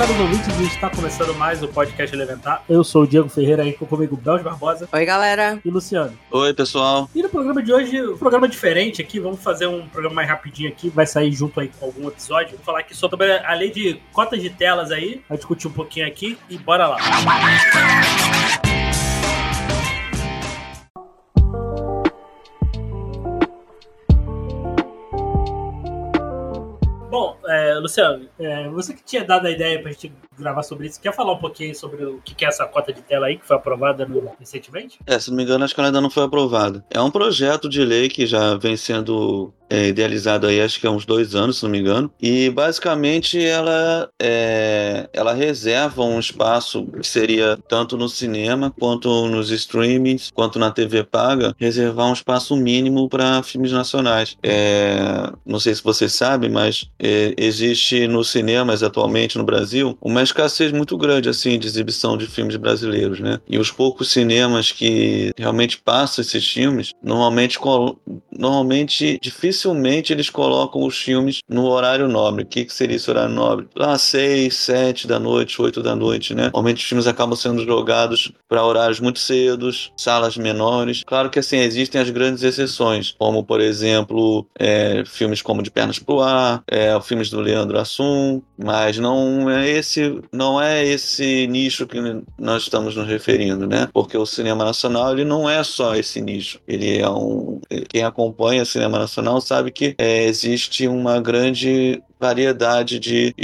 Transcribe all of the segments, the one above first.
Caros ouvintes, está começando mais o podcast Elementar. Eu sou o Diego Ferreira, aí comigo Belge Barbosa. Oi, galera. E Luciano. Oi, pessoal. E no programa de hoje, um programa diferente aqui, vamos fazer um programa mais rapidinho aqui, vai sair junto aí com algum episódio. Vou falar aqui sobre a lei de cotas de telas aí, vai discutir um pouquinho aqui e bora lá. Bom, Luciano, é, você que tinha dado a ideia pra gente gravar sobre isso, quer falar um pouquinho sobre o que é essa cota de tela aí, que foi aprovada no, recentemente? É, se não me engano, acho que ela ainda não foi aprovada. É um projeto de lei que já vem sendo é, idealizado aí, acho que há uns dois anos, se não me engano. E basicamente ela, é, ela reserva um espaço que seria tanto no cinema quanto nos streamings, quanto na TV paga, reservar um espaço mínimo para filmes nacionais. É, não sei se vocês sabem, mas é, existe nos cinemas atualmente no Brasil uma escassez muito grande assim de exibição de filmes brasileiros, né? E os poucos cinemas que realmente passam esses filmes, normalmente, normalmente dificilmente eles colocam os filmes no horário nobre. O que, que seria esse horário nobre? Lá, seis, sete da noite, oito da noite, né? Normalmente os filmes acabam sendo jogados para horários muito cedos, salas menores. Claro que assim, existem as grandes exceções, como por exemplo, é, filmes como De Pernas pro Ar, é, filmes do Leandro Assum, mas não é esse, não é esse nicho que nós estamos nos referindo, né? Porque o cinema nacional ele não é só esse nicho. Ele é um quem acompanha o cinema nacional sabe que é, existe uma grande variedade de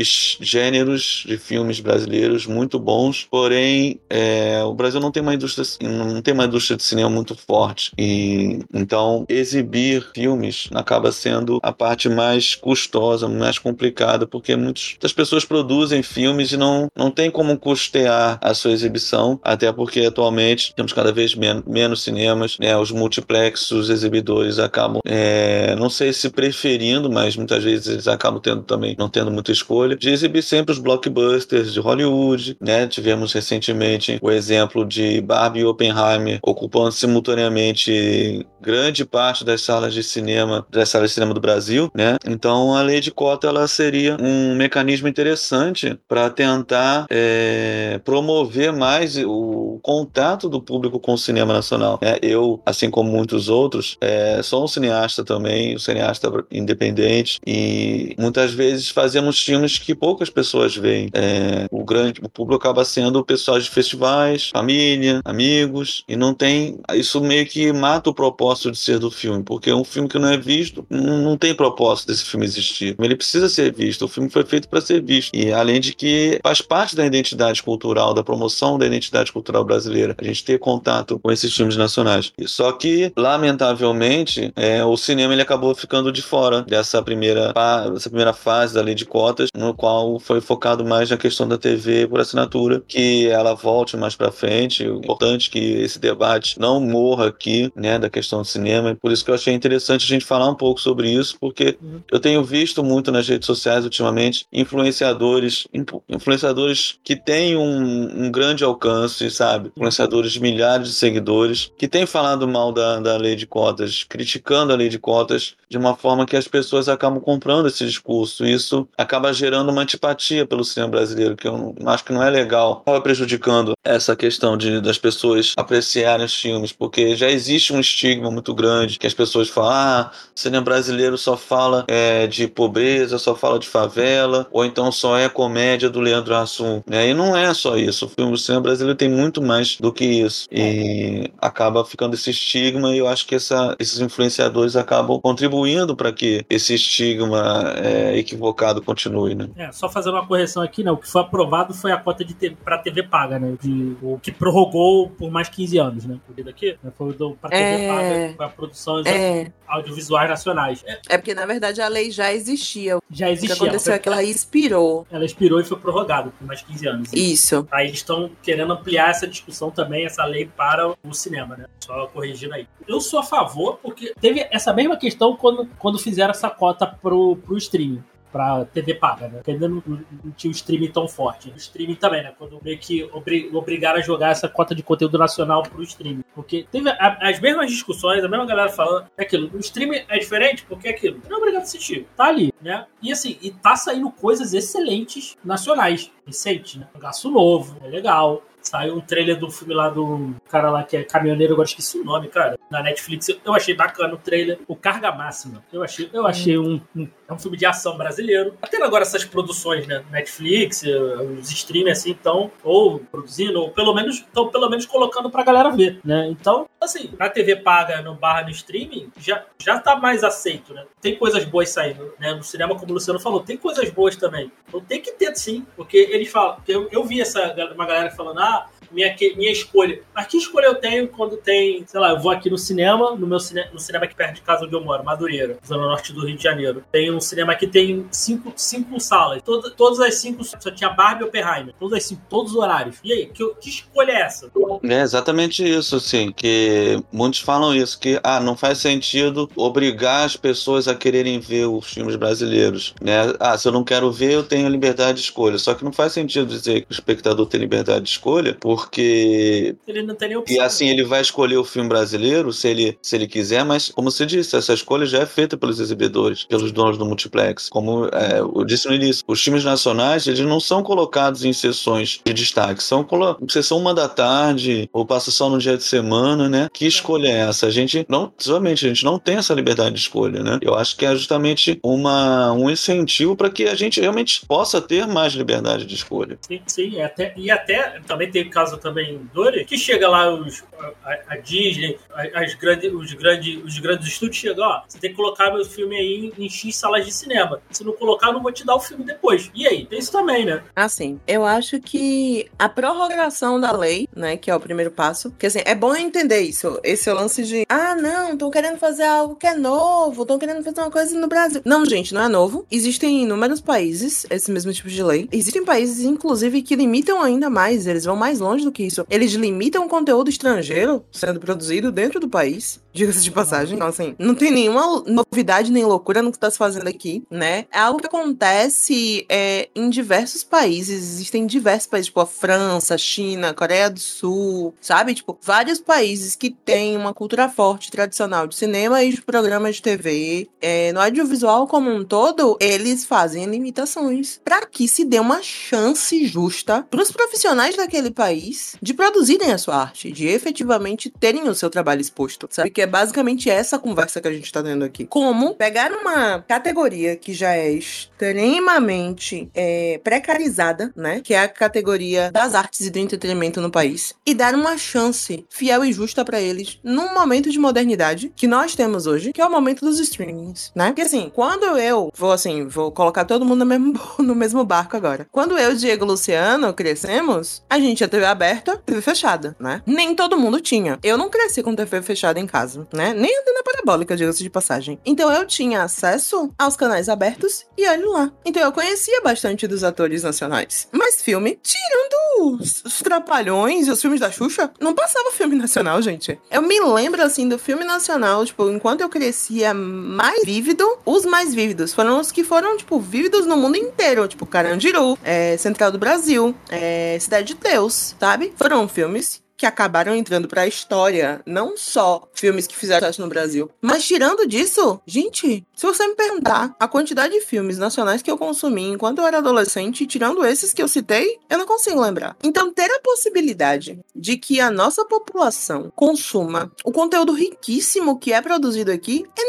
gêneros de filmes brasileiros muito bons, porém é, o Brasil não tem uma indústria não tem uma indústria de cinema muito forte. E então exibir filmes acaba sendo a parte mais custosa, mais complicada, porque muitas pessoas produzem filmes e não não tem como custear a sua exibição, até porque atualmente temos cada vez menos, menos cinemas, né, os multiplexos, os exibidores acabam é, não sei se preferindo, mas muitas vezes eles acabam tendo também não tendo muita escolha, de exibir sempre os blockbusters de Hollywood, né? Tivemos recentemente o exemplo de Barbie e Oppenheimer ocupando simultaneamente grande parte das salas de cinema, das salas de cinema do Brasil, né? Então a lei de cota ela seria um mecanismo interessante para tentar é, promover mais o contato do público com o cinema nacional. Né? Eu, assim como muitos outros, é, sou um cineasta também, um cineasta independente e muitas vezes fazemos filmes que poucas pessoas veem. É, o grande o público acaba sendo pessoas de festivais, família, amigos e não tem isso meio que mata o propósito de ser do filme, porque um filme que não é visto não, tem propósito desse filme existir. Ele precisa ser visto. O filme foi feito para ser visto e além de que faz parte da identidade cultural, da promoção da identidade cultural brasileira, a gente ter contato com esses filmes nacionais. Só que lamentavelmente é, o cinema ele acabou ficando de fora dessa primeira dessa primeira fase da lei de cotas, no qual foi focado mais na questão da TV por assinatura, que ela volte mais para frente. É importante que esse debate não morra aqui, né, da questão do cinema. Por isso que eu achei interessante a gente falar um pouco sobre isso, porque uhum. eu tenho visto muito nas redes sociais ultimamente influenciadores, influenciadores que têm um, um grande alcance, sabe? Influenciadores de milhares de seguidores que têm falado mal da, da lei de cotas, criticando a lei de cotas de uma forma que as pessoas acabam comprando esse discurso. Isso acaba gerando uma antipatia pelo cinema brasileiro, que eu acho que não é legal. Acaba prejudicando essa questão de das pessoas apreciarem os filmes, porque já existe um estigma muito grande que as pessoas falam: ah, cinema brasileiro só fala é, de pobreza, só fala de favela, ou então só é comédia do Leandro Hassum. Né? E não é só isso. O filme do cinema brasileiro tem muito mais do que isso. E acaba ficando esse estigma, e eu acho que essa, esses influenciadores acabam contribuindo para que esse estigma é, equivocado continue, né? É, só fazendo uma correção aqui, né? O que foi aprovado foi a cota de TV, pra TV paga, né? De, o que prorrogou por mais 15 anos, né? Por daqui, né? Foi do, pra TV É. paga, foi a produção É, audiovisuais nacionais. É, é porque na verdade a lei já existia. já O que existia. aconteceu ela, é que ela expirou. ela expirou e foi prorrogada por mais 15 anos. Isso. Aí eles estão querendo ampliar essa discussão também, essa lei para o cinema, né? Só corrigindo aí. Eu sou a favor, porque teve essa mesma questão quando, quando fizeram essa cota pro, pro streaming. Pra TV paga, né? Porque ainda não, não- tinha o streaming tão forte. O streaming também, né? Quando meio que obri, obrigaram a jogar essa cota de conteúdo nacional pro streaming. Porque teve a- as mesmas discussões, a mesma galera falando é aquilo. O streaming é diferente porque é aquilo. Não é obrigado a assistir. Tá ali, né? E assim, e tá saindo coisas excelentes nacionais. Recente, né? Gasto novo, é legal. Saiu um trailer do filme lá do cara lá que é caminhoneiro, agora esqueci o nome, cara. Na Netflix. Eu achei bacana o trailer. O Carga Máxima. Eu achei, eu achei um, um- É um filme de ação brasileiro. Tá tendo agora essas produções, né? Netflix, eh, os streamers assim, estão ou produzindo, ou pelo menos estão pelo menos colocando pra galera ver, né? Então, assim, na TV paga, no barra no streaming, já, já tá mais aceito, né? Tem coisas boas saindo, né? No cinema, como o Luciano falou, tem coisas boas também. Então tem que ter sim, porque eles falam, eu, eu vi essa uma galera falando, ah, minha, minha escolha. Mas que escolha eu tenho quando tem, sei lá, eu vou aqui no cinema, no meu cine, no cinema aqui perto de casa onde eu moro, Madureira, zona norte do Rio de Janeiro. Tem um cinema que tem cinco, cinco salas. Todas, todas as cinco só tinha Barbie e Oppenheimer. Todas as cinco, todos os horários. E aí, que, que escolha é essa? É exatamente isso, assim, que muitos falam isso, que ah, não faz sentido obrigar as pessoas a quererem ver os filmes brasileiros, né? Ah, se eu não quero ver, eu tenho liberdade de escolha. Só que não faz sentido dizer que o espectador tem liberdade de escolha, porque Ele não tem nem opção. e assim ele vai escolher o filme brasileiro se ele, se ele quiser, mas como você disse, essa escolha já é feita pelos exibidores, pelos donos do multiplex. Como é, eu disse no início, os filmes nacionais eles não são colocados em sessões de destaque, são sessão uma da tarde ou passa só no dia de semana, né? Que escolha é essa? A gente não, somente a gente não tem essa liberdade de escolha, né? Eu acho que é justamente uma, um incentivo para que a gente realmente possa ter mais liberdade de escolha. Sim, sim, é até, e até também tem o caso também Dory, que chega lá os, a, a Disney, as grandes, os, grandes, os grandes estúdios chegam, ó, você tem que colocar meu filme aí em, em X salas de cinema. Se não colocar, não vou te dar o filme depois. E aí? Tem isso também, né? Assim, eu acho que a prorrogação da lei, né, que é o primeiro passo, que assim, é bom entender isso, esse lance de, ah, não, estão querendo fazer algo que é novo, estão querendo fazer uma coisa no Brasil. Não, gente, não é novo. Existem inúmeros países esse mesmo tipo de lei. Existem países, inclusive, que limitam ainda mais, eles vão mais longe do que isso. Eles limitam o conteúdo estrangeiro sendo produzido dentro do país, diga-se de passagem. Então, assim, não tem nenhuma novidade nem loucura no que tá se fazendo aqui, né? É algo que acontece é, em diversos países. Existem diversos países, tipo a França, China, Coreia do Sul, sabe? Tipo, vários países que têm uma cultura forte, tradicional de cinema e de programas de TV. É, no audiovisual como um todo, eles fazem limitações para que se dê uma chance justa para os profissionais daquele país de produzirem a sua arte, de efetivamente terem o seu trabalho exposto, sabe? Que é basicamente essa conversa que a gente tá tendo aqui. Como pegar uma categoria que já é extremamente é, precarizada, né? Que é a categoria das artes e do entretenimento no país, e dar uma chance fiel e justa para eles num momento de modernidade que nós temos hoje, que é o momento dos streamings, né? Porque assim, quando eu vou assim, vou colocar todo mundo no mesmo, no mesmo barco agora. Quando eu, Diego e Luciano crescemos, a gente tinha TV aberta, TV fechada, né? Nem todo mundo tinha. Eu não cresci com TV fechada em casa, né? Nem antena parabólica, diga-se de passagem. Então eu tinha acesso aos canais abertos e olha lá. Então eu conhecia bastante dos atores nacionais. Mas filme, tirando os, os trapalhões e os filmes da Xuxa, não passava filme nacional, gente. Eu me lembro assim do filme nacional, tipo, enquanto eu crescia mais vívido, os mais vívidos foram os que foram, tipo, vívidos no mundo inteiro, tipo Carandiru, é, Central do Brasil, é, Cidade de Deus, sabe? Foram filmes que acabaram entrando pra história, não só filmes que fizeram sucesso no Brasil, mas tirando disso, gente, se você me perguntar a quantidade de filmes nacionais que eu consumi enquanto eu era adolescente, tirando esses que eu citei, eu não consigo lembrar. Então, ter a possibilidade de que a nossa população consuma o conteúdo riquíssimo que é produzido aqui é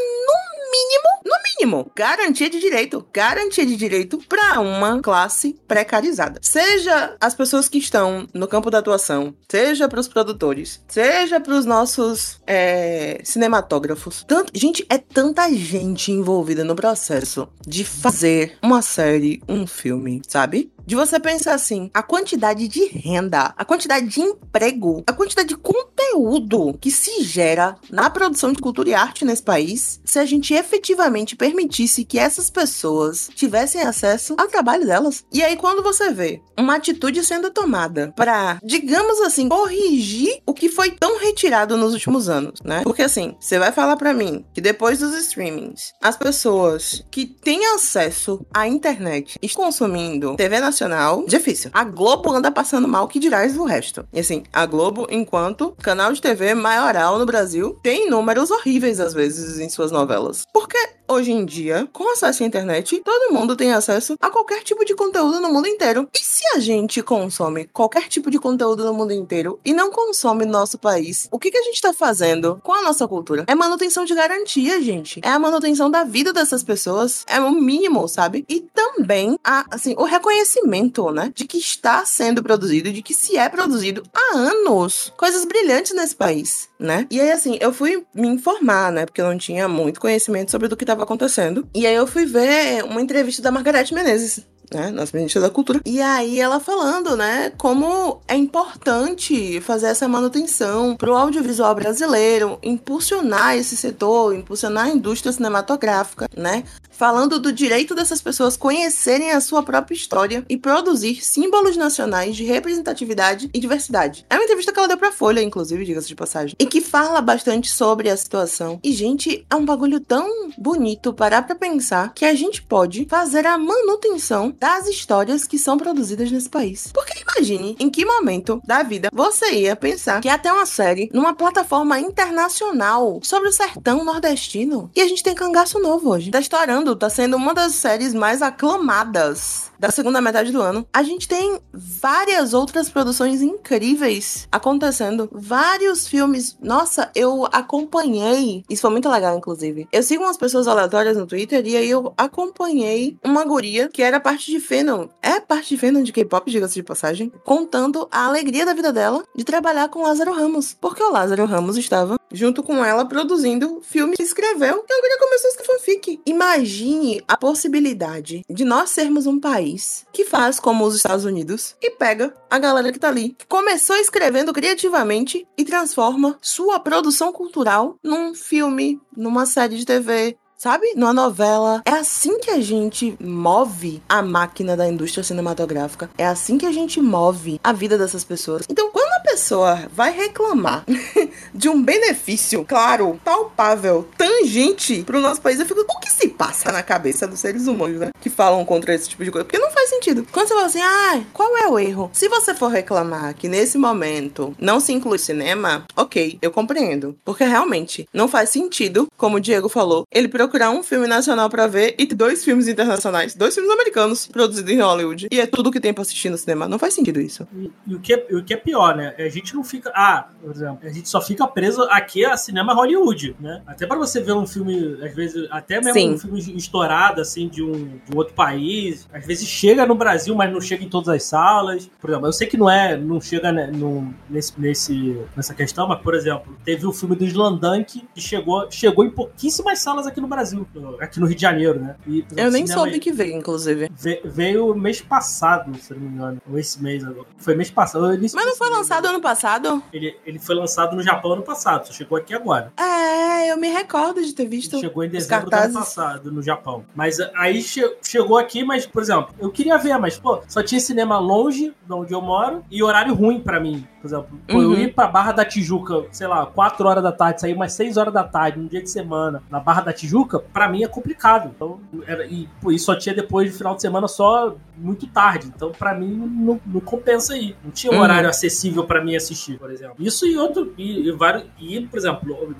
mínimo, no mínimo garantia de direito, garantia de direito para uma classe precarizada. Seja as pessoas que estão no campo da atuação, seja para os produtores, seja para os nossos é, cinematógrafos. Tanto, gente, é tanta gente envolvida no processo de fazer uma série, um filme, sabe? De você pensar assim, a quantidade de renda, a quantidade de emprego, a quantidade de conteúdo que se gera na produção de cultura e arte nesse país, se a gente efetivamente permitisse que essas pessoas tivessem acesso ao trabalho delas. E aí quando você vê uma atitude sendo tomada para, digamos assim, corrigir o que foi tão retirado nos últimos anos, né? Porque assim, você vai falar para mim que depois dos streamings, as pessoas que têm acesso à internet estão consumindo TV nacional nacional, difícil. A Globo anda passando mal, que dirás o resto. E assim, a Globo, enquanto canal de TV maioral no Brasil, tem números horríveis às vezes em suas novelas. Porque hoje em dia, com acesso à internet, todo mundo tem acesso a qualquer tipo de conteúdo no mundo inteiro. E se a gente consome qualquer tipo de conteúdo no mundo inteiro e não consome no nosso país, o que, que a gente tá fazendo com a nossa cultura? É manutenção de garantia, gente. É a manutenção da vida dessas pessoas. É o mínimo, sabe? E também, a, assim, o reconhecimento, né? De que está sendo produzido, de que se é produzido há anos. Coisas brilhantes nesse país, né? E aí, assim, eu fui me informar, né? Porque eu não tinha muito conhecimento sobre o que estava acontecendo. E aí eu fui ver uma entrevista da Margareth Menezes, né, nossa ministra da Cultura. E aí ela falando, né, como é importante fazer essa manutenção para o audiovisual brasileiro, impulsionar esse setor, impulsionar a indústria cinematográfica, né, falando do direito dessas pessoas conhecerem a sua própria história e produzir símbolos nacionais de representatividade e diversidade. É uma entrevista que ela deu pra Folha, inclusive, diga-se de passagem, e que fala bastante sobre a situação. E, gente, é um bagulho tão bonito parar pra pensar que a gente pode fazer a manutenção das histórias que são produzidas nesse país. Porque imagine em que momento da vida você ia pensar que ter uma série numa plataforma internacional sobre o sertão nordestino. E a gente tem cangaço novo hoje. Tá estourando, tá sendo uma das séries mais aclamadas da segunda metade do ano. A gente tem várias outras produções incríveis acontecendo, vários filmes. Nossa, eu acompanhei. Isso foi muito legal, inclusive. Eu sigo umas pessoas aleatórias no Twitter e aí eu acompanhei uma guria que era parte de fandom. É parte de fandom de K-pop, diga-se de passagem, contando a alegria da vida dela de trabalhar com Lázaro Ramos. Porque o Lázaro Ramos estava junto com ela produzindo filme e escreveu. E a guria começou a escrever fanfic. Imagine a possibilidade de nós sermos um país país que faz como os Estados Unidos e pega a galera que tá ali, que começou escrevendo criativamente e transforma sua produção cultural num filme, numa série de TV, sabe? Numa novela. É assim que a gente move a máquina da indústria cinematográfica. É assim que a gente move a vida dessas pessoas. Então, quando a pessoa vai reclamar de um benefício, claro, palpável, tangente pro nosso país, eu fico, o que se passa na cabeça dos seres humanos, né? Que falam contra esse tipo de coisa? Porque não faz sentido. Quando você fala assim, ah, qual é o erro? Se você for reclamar que nesse momento não se inclui cinema, ok, eu compreendo. Porque realmente não faz sentido, como o Diego falou, ele procurar um filme nacional para ver e dois filmes internacionais, dois filmes americanos produzidos em Hollywood. E é tudo que tem pra assistir no cinema. Não faz sentido isso. E, e o, que é, o que é pior, né? A gente não fica. Ah, por exemplo, a gente só fica preso aqui a cinema Hollywood, né? Até para você ver um filme, às vezes, até mesmo Sim. um filme estourado, assim, de um, de um outro país, às vezes chega no Brasil, mas não chega em todas as salas. Por exemplo, eu sei que não é, não chega né, no, nesse, nesse, nessa questão, mas, por exemplo, teve o filme do Slandunk que chegou, chegou em pouquíssimas salas aqui no Brasil. Brasil, aqui no Rio de Janeiro, né? E, eu nem soube que veio, inclusive. Veio mês passado, se não me engano. Ou esse mês agora. Foi mês passado. Mas não foi lançado ano passado? Ele, ele foi lançado no Japão ano passado, só chegou aqui agora. É, eu me recordo de ter visto. Ele chegou em dezembro do ano passado, no Japão. Mas aí che chegou aqui, mas, por exemplo, eu queria ver, mas, pô, só tinha cinema longe de onde eu moro e horário ruim para mim. Por exemplo, uhum. eu ir pra Barra da Tijuca, sei lá, 4 horas da tarde, sair umas 6 horas da tarde, num dia de semana, na Barra da Tijuca, para mim é complicado. Então, era, e pô, isso só tinha depois de final de semana só muito tarde. Então, para mim, não, não, compensa ir. Não tinha um uhum. horário acessível para mim assistir, por exemplo. Isso e outro. E, e, vários, e por exemplo,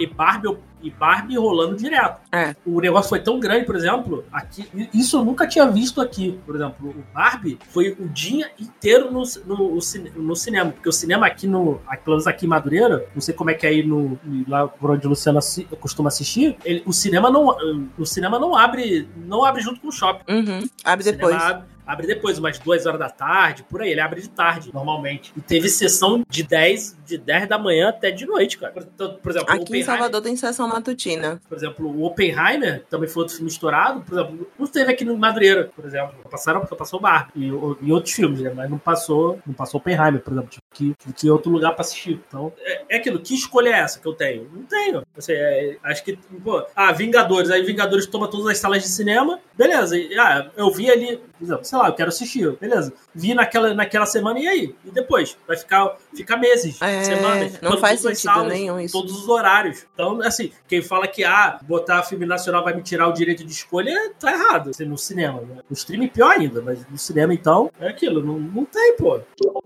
e Barbie e Barbie rolando direto. É. O negócio foi tão grande, por exemplo, aqui. Isso eu nunca tinha visto aqui. Por exemplo, o Barbie foi o dia inteiro no, no, no cinema. Porque o cinema aqui no. Pelo menos aqui em Madureira, não sei como é que é aí no. Lá por onde o Luciano costuma assistir, ele, o cinema não. O cinema não abre. Não abre junto com o shopping. Uhum. Abre depois. Abre, abre depois, umas duas horas da tarde, por aí. Ele abre de tarde, normalmente. E teve sessão de 10, de 10 da manhã até de noite, cara. Por, por exemplo, Aqui em Salvador tem sessão matutina. Por exemplo, o Oppenheimer também foi outro filme estourado. Por exemplo, não teve aqui no Madureira, por exemplo. Passaram porque passou Barbie e, e, outros filmes, né? Mas não passou, não passou Oppenheimer, por exemplo. Tive que, que outro lugar pra assistir. Então, é, é aquilo. Que escolha é essa que eu tenho? Não tenho. Assim, é, acho que, pô, ah, Vingadores. Aí Vingadores toma todas as salas de cinema. Beleza. E, ah, eu vi ali, sei lá, eu quero assistir. Beleza. Vi naquela, naquela semana e aí? E depois? Vai ficar, ficar meses, é, semanas. Não faz sentido salas, nenhum isso. Todos os horários. Então, assim, quem fala que ah, botar filme nacional vai me tirar o direito de escolha, tá errado. Assim, no cinema. Né? No streaming pior ainda, mas no cinema, então, é aquilo. Não, não tem, pô.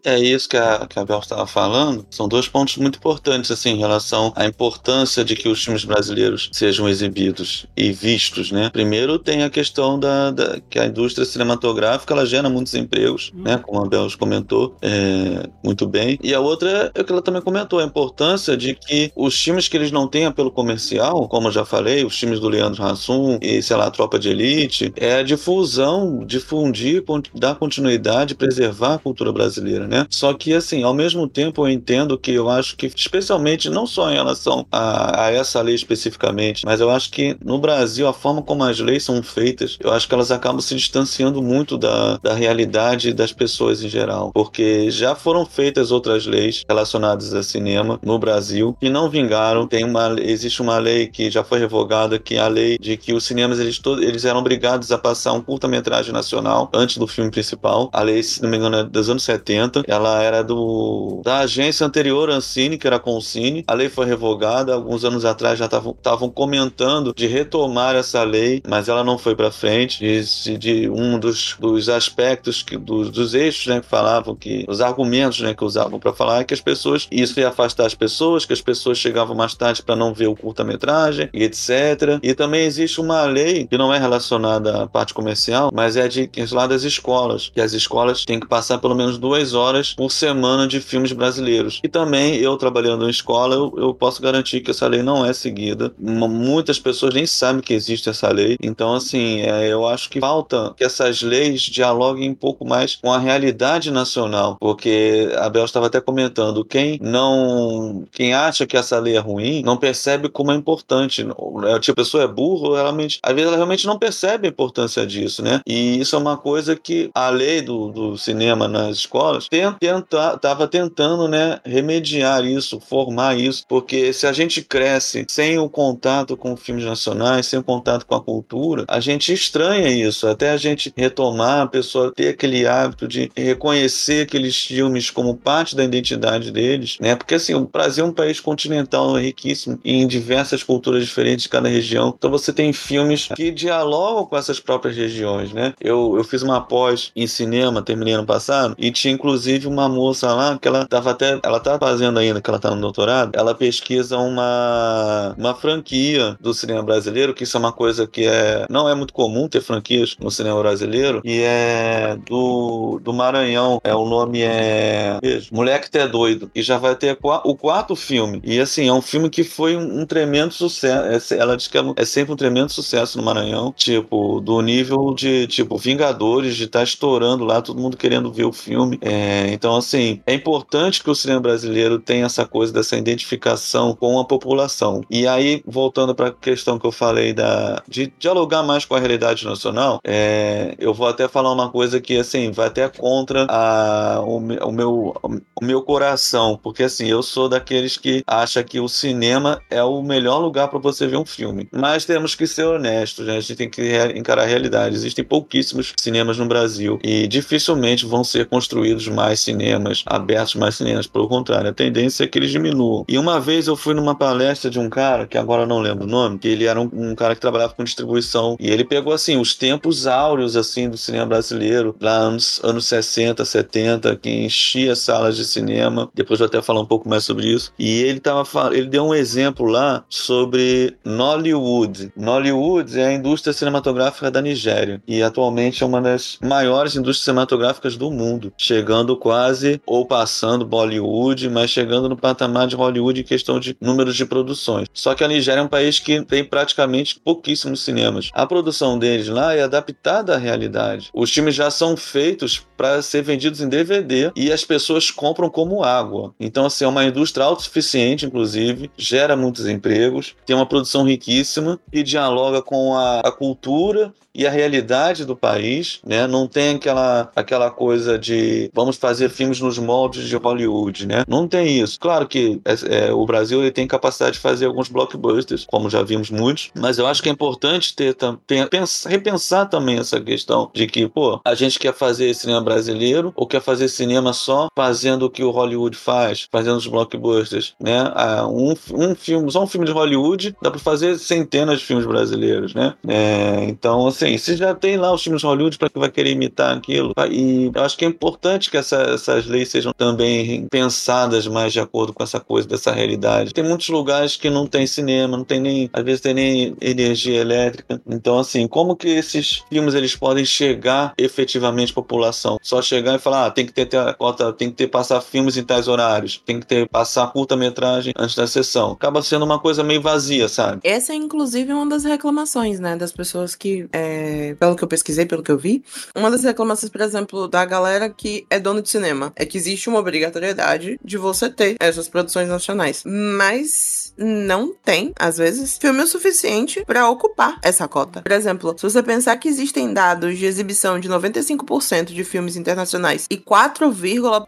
É isso que a, que a Bel estava falando. São dois pontos muito importantes, assim, em relação à importância de que os filmes brasileiros sejam exibidos e vistos, né? Primeiro tem a questão da, da que a indústria cinematográfica ela gera muitos empregos, hum. né? Como a Bel comentou é, muito bem. E a outra é o que ela também comentou, a importância de que os times que eles não têm apelo comercial, como eu já falei, os times do Leandro Hassum e, sei lá, a Tropa de Elite, é a difusão, difundir, dar continuidade, preservar a cultura brasileira, né? Só que, assim, ao mesmo tempo eu entendo que eu acho que, especialmente, não só em relação a, a essa lei especificamente, mas eu acho que no Brasil, a forma como as leis são feitas, eu acho que elas acabam se distanciando muito da, da realidade das pessoas em geral, porque já foram feitas outras leis relacionadas a cinema no Brasil que não vingaram. Tem uma, existe uma lei que já foi revogada, que é a lei de que os cinemas eles, eles eram obrigados a passar um curta-metragem nacional antes do filme principal. A lei, se não me engano, é dos anos 70. Ela era do da agência anterior Ancine, que era Concine. A lei foi revogada. Alguns anos atrás já estavam comentando de retomar essa lei, mas ela não foi para frente. De, de, um dos, dos aspectos que, dos, dos eixos né, que falavam que os argumentos né, que usavam para falar é que as pessoas isso ia afastar as pessoas, que as pessoas chegavam mais tarde para não ver o curta-metragem etc. E também existe uma lei que não é relacionada à parte comercial, mas é de lá das escolas, que as escolas têm que passar pelo menos duas horas por semana de filmes brasileiros. E também eu trabalhando em escola, eu, eu posso garantir que essa lei não é seguida. Muitas pessoas nem sabem que existe essa lei. Então, assim, é, eu acho que falta que essas leis dialoguem um pouco mais com a realidade nacional, porque a Bel estava até comentando, quem não. Quem acha que essa lei é ruim não percebe como é importante. É, tipo, a pessoa é burra, realmente, às vezes ela realmente não percebe a importância disso, né? E isso é uma coisa que a lei do, do cinema nas escolas tenta, tava tentando, né, remediar isso, formar isso, porque se a gente cresce sem o contato com filmes nacionais, sem o contato com a cultura, a gente estranha isso, até a gente retomar, a pessoa ter aquele hábito de reconhecer aqueles filmes como parte da identidade deles, né? Porque assim, o Brasil é um país continental riquíssimo em diversas culturas diferentes de cada região. Então você tem filmes que dialogam com essas próprias regiões, né? Eu, eu fiz uma pós em cinema, terminei ano passado, e tinha inclusive uma moça lá que ela tava até, ela tá fazendo ainda, que ela tá no doutorado, ela pesquisa uma, uma franquia do cinema brasileiro, que isso é uma coisa que é, não é muito comum ter franquias no cinema brasileiro, e é do, do Maranhão, é, o nome é, Moleque Até Doido, e já vai ter o quarto filme. E assim, é um filme que foi um, um tremendo sucesso. É, ela diz que é, é, sempre um tremendo sucesso no Maranhão. Tipo, do nível de, tipo, Vingadores, de estar tá estourando lá, todo mundo querendo ver o filme. É, então, assim, é importante que o cinema brasileiro tenha essa coisa dessa identificação com a população. E aí, voltando para a questão que eu falei da, de dialogar mais com a realidade nacional, é, eu vou até falar uma coisa que, assim, vai até contra a, o, o, meu, o meu coração, porque assim, eu sou daqueles que acha que o cinema é o melhor lugar para você ver um filme. Mas temos que ser honestos, né? a gente tem que encarar a realidade. Existem pouquíssimos cinemas no Brasil e dificilmente vão ser construídos mais cinemas, abertos mais cinemas. Pelo contrário, a tendência é que eles diminuam. E uma vez eu fui numa palestra de um cara, que agora não lembro o nome, que ele era um, um cara que trabalhava com distribuição e ele pegou assim os tempos áureos assim do cinema cinema brasileiro, lá anos, anos 60, 70, que enchia salas de cinema. Depois vou até falar um pouco mais sobre isso. E ele tava ele deu um exemplo lá sobre Nollywood. Nollywood é a indústria cinematográfica da Nigéria e atualmente é uma das maiores indústrias cinematográficas do mundo, chegando quase ou passando Bollywood, mas chegando no patamar de Hollywood em questão de números de produções. Só que a Nigéria é um país que tem praticamente pouquíssimos cinemas. A produção deles lá é adaptada à realidade. Os filmes já são feitos para ser vendidos em DVD e as pessoas compram como água. Então, assim, é uma indústria autossuficiente, inclusive, gera muitos empregos, tem uma produção riquíssima e dialoga com a, a cultura e a realidade do país, né? Não tem aquela, aquela coisa de vamos fazer filmes nos moldes de Hollywood, né? Não tem isso. Claro que é, é, o Brasil ele tem capacidade de fazer alguns blockbusters, como já vimos muitos, mas eu acho que é importante ter, ter pensar, repensar também essa questão de que, pô, a gente quer fazer cinema brasileiro ou quer fazer cinema só fazendo o que o Hollywood faz, fazendo os blockbusters, né? Ah, um, um filme, só um filme de Hollywood dá para fazer centenas de filmes brasileiros, né? É, então, assim, se já tem lá os filmes de Hollywood, para que vai querer imitar aquilo? E eu acho que é importante que essa, essas leis sejam também pensadas mais de acordo com essa coisa dessa realidade. Tem muitos lugares que não tem cinema, não tem nem, às vezes tem nem energia elétrica. Então, assim, como que esses filmes eles podem chegar efetivamente à população? Só chegar e falar, ah, tem que ter, ter cota, tem que ter passar filmes em tais horários, tem que ter passar curta-metragem antes da sessão. Acaba sendo uma coisa meio vazia, sabe? Essa é inclusive uma das reclamações, né, das pessoas que é é, pelo que eu pesquisei, pelo que eu vi, uma das reclamações, por exemplo, da galera que é dono de cinema é que existe uma obrigatoriedade de você ter essas produções nacionais. Mas não tem, às vezes, filme o suficiente para ocupar essa cota. Por exemplo, se você pensar que existem dados de exibição de 95% de filmes internacionais e 4,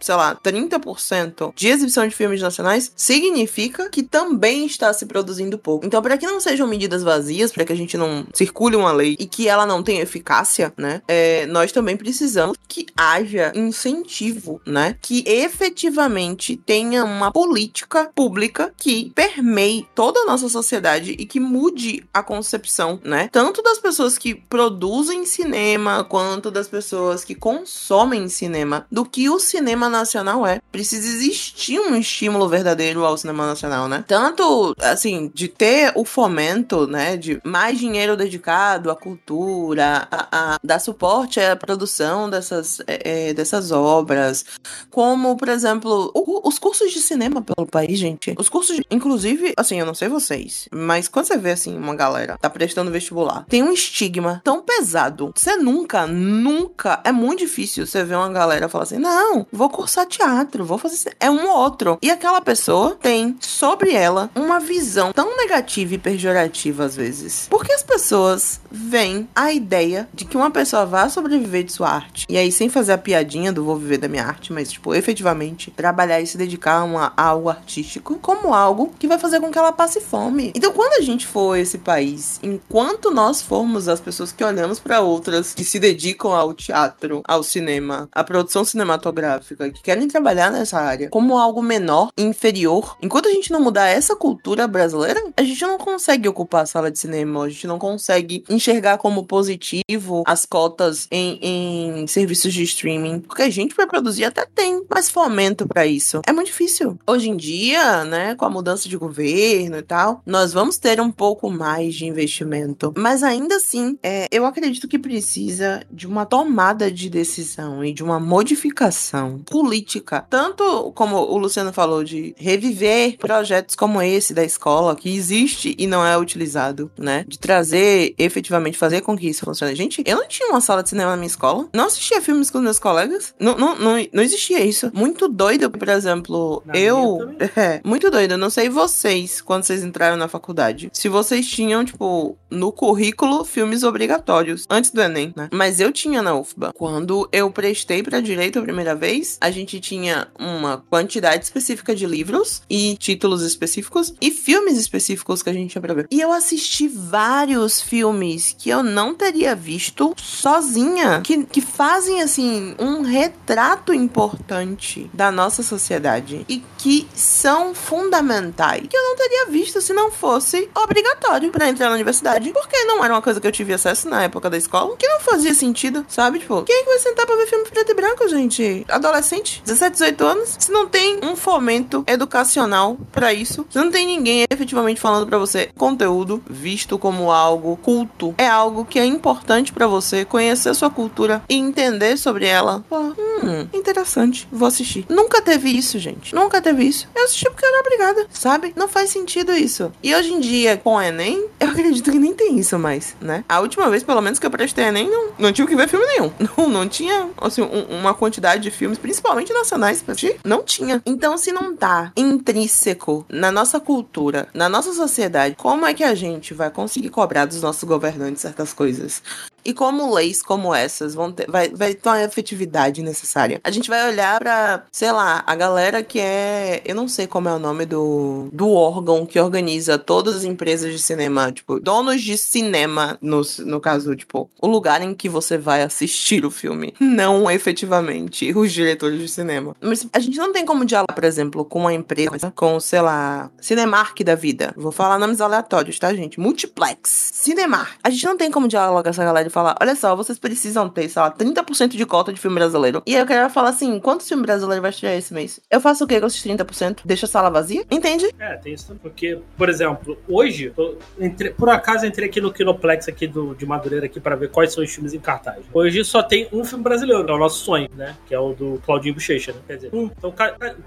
sei lá, 30% de exibição de filmes nacionais, significa que também está se produzindo pouco. Então, para que não sejam medidas vazias, para que a gente não circule uma lei e que ela não tem eficácia, né? É, nós também precisamos que haja incentivo, né? Que efetivamente tenha uma política pública que permeie toda a nossa sociedade e que mude a concepção, né? Tanto das pessoas que produzem cinema quanto das pessoas que consomem cinema do que o cinema nacional é. Precisa existir um estímulo verdadeiro ao cinema nacional, né? Tanto assim de ter o fomento, né? De mais dinheiro dedicado à cultura a, a, dar suporte à produção dessas, é, é, dessas obras, como, por exemplo, o, os cursos de cinema pelo país, gente. Os cursos, inclusive, assim, eu não sei vocês, mas quando você vê, assim, uma galera tá prestando vestibular, tem um estigma tão pesado. Você nunca, nunca, é muito difícil você ver uma galera falar assim, não, vou cursar teatro, vou fazer... É um outro. E aquela pessoa tem sobre ela uma visão tão negativa e pejorativa às vezes. Porque as pessoas veem a ideia de que uma pessoa vá sobreviver de sua arte. E aí, sem fazer a piadinha do vou viver da minha arte, mas, tipo, efetivamente trabalhar e se dedicar a, uma, a algo artístico como algo que vai fazer com que ela passe fome. Então, quando a gente for esse país, enquanto nós formos as pessoas que olhamos para outras que se dedicam ao teatro, ao cinema, à produção cinematográfica, que querem trabalhar nessa área como algo menor, inferior, enquanto a gente não mudar essa cultura brasileira, a gente não consegue ocupar a sala de cinema, a gente não consegue enxergar como como positivo as cotas em, em serviços de streaming, porque a gente para produzir até tem, mas fomento para isso é muito difícil. Hoje em dia, né, com a mudança de governo e tal, nós vamos ter um pouco mais de investimento, mas ainda assim, é, eu acredito que precisa de uma tomada de decisão e de uma modificação política, tanto como o Luciano falou de reviver projetos como esse da escola que existe e não é utilizado, né, de trazer efetivamente fazer com que isso funcione. Gente, eu não tinha uma sala de cinema na minha escola. Não assistia filmes com meus colegas. Não, não, não, não existia isso. Muito doido, por exemplo, na eu. É, muito doido. Eu não sei vocês, quando vocês entraram na faculdade, se vocês tinham, tipo, no currículo filmes obrigatórios, antes do Enem, né? Mas eu tinha na UFBA. Quando eu prestei pra direito a primeira vez, a gente tinha uma quantidade específica de livros e títulos específicos e filmes específicos que a gente tinha pra ver. E eu assisti vários filmes que eu não teria visto sozinha, que, que fazem assim um retrato importante da nossa sociedade e que são fundamentais. Que eu não teria visto se não fosse obrigatório para entrar na universidade. Porque não era uma coisa que eu tive acesso na época da escola, que não fazia sentido, sabe? Tipo, quem é que vai sentar pra ver filme preto e branco, gente? Adolescente, 17, 18 anos, se não tem um fomento educacional para isso, se não tem ninguém efetivamente falando para você conteúdo visto como algo culto, é algo que é importante para você conhecer sua cultura e entender sobre ela. Pô, hum, interessante, vou assistir. Nunca teve isso, gente. Nunca teve isso. Eu assisti porque eu era obrigada, sabe? Não faz sentido isso. E hoje em dia, com o Enem, eu acredito que nem tem isso mais, né? A última vez, pelo menos, que eu prestei Enem, não, não tive que ver filme nenhum. Não, não tinha, assim, um, uma quantidade de filmes, principalmente nacionais, pra assistir. Não tinha. Então, se não tá intrínseco na nossa cultura, na nossa sociedade, como é que a gente vai conseguir cobrar dos nossos governantes certas coisas? E como leis como essas vão ter, vai, vai ter uma efetividade necessária? A gente vai olhar pra, sei lá, a galera que é. Eu não sei como é o nome do, do órgão que organiza todas as empresas de cinema, tipo, donos de cinema, no, no caso, tipo, o lugar em que você vai assistir o filme. Não efetivamente os diretores de cinema. Mas a gente não tem como dialogar, por exemplo, com uma empresa, com, sei lá, Cinemark da vida. Vou falar nomes aleatórios, tá, gente? Multiplex. Cinemark. A gente não tem como dialogar com essa galera e falar: olha só, vocês precisam ter, sei lá, 30% de cota de filme brasileiro. E aí eu quero falar assim: quantos filmes brasileiros vai estrear esse mês? Eu faço o quê com esses 30%? Deixa a sala vazia? Entende? É, tem isso também. Porque, por exemplo, hoje, entre, por acaso entrei aqui no Kinoplex aqui do, de Madureira aqui para ver quais são os filmes em cartaz. Hoje só tem um filme brasileiro, é o nosso sonho, né? Que é o do Claudinho Bochecha, né? Quer dizer, um. Então,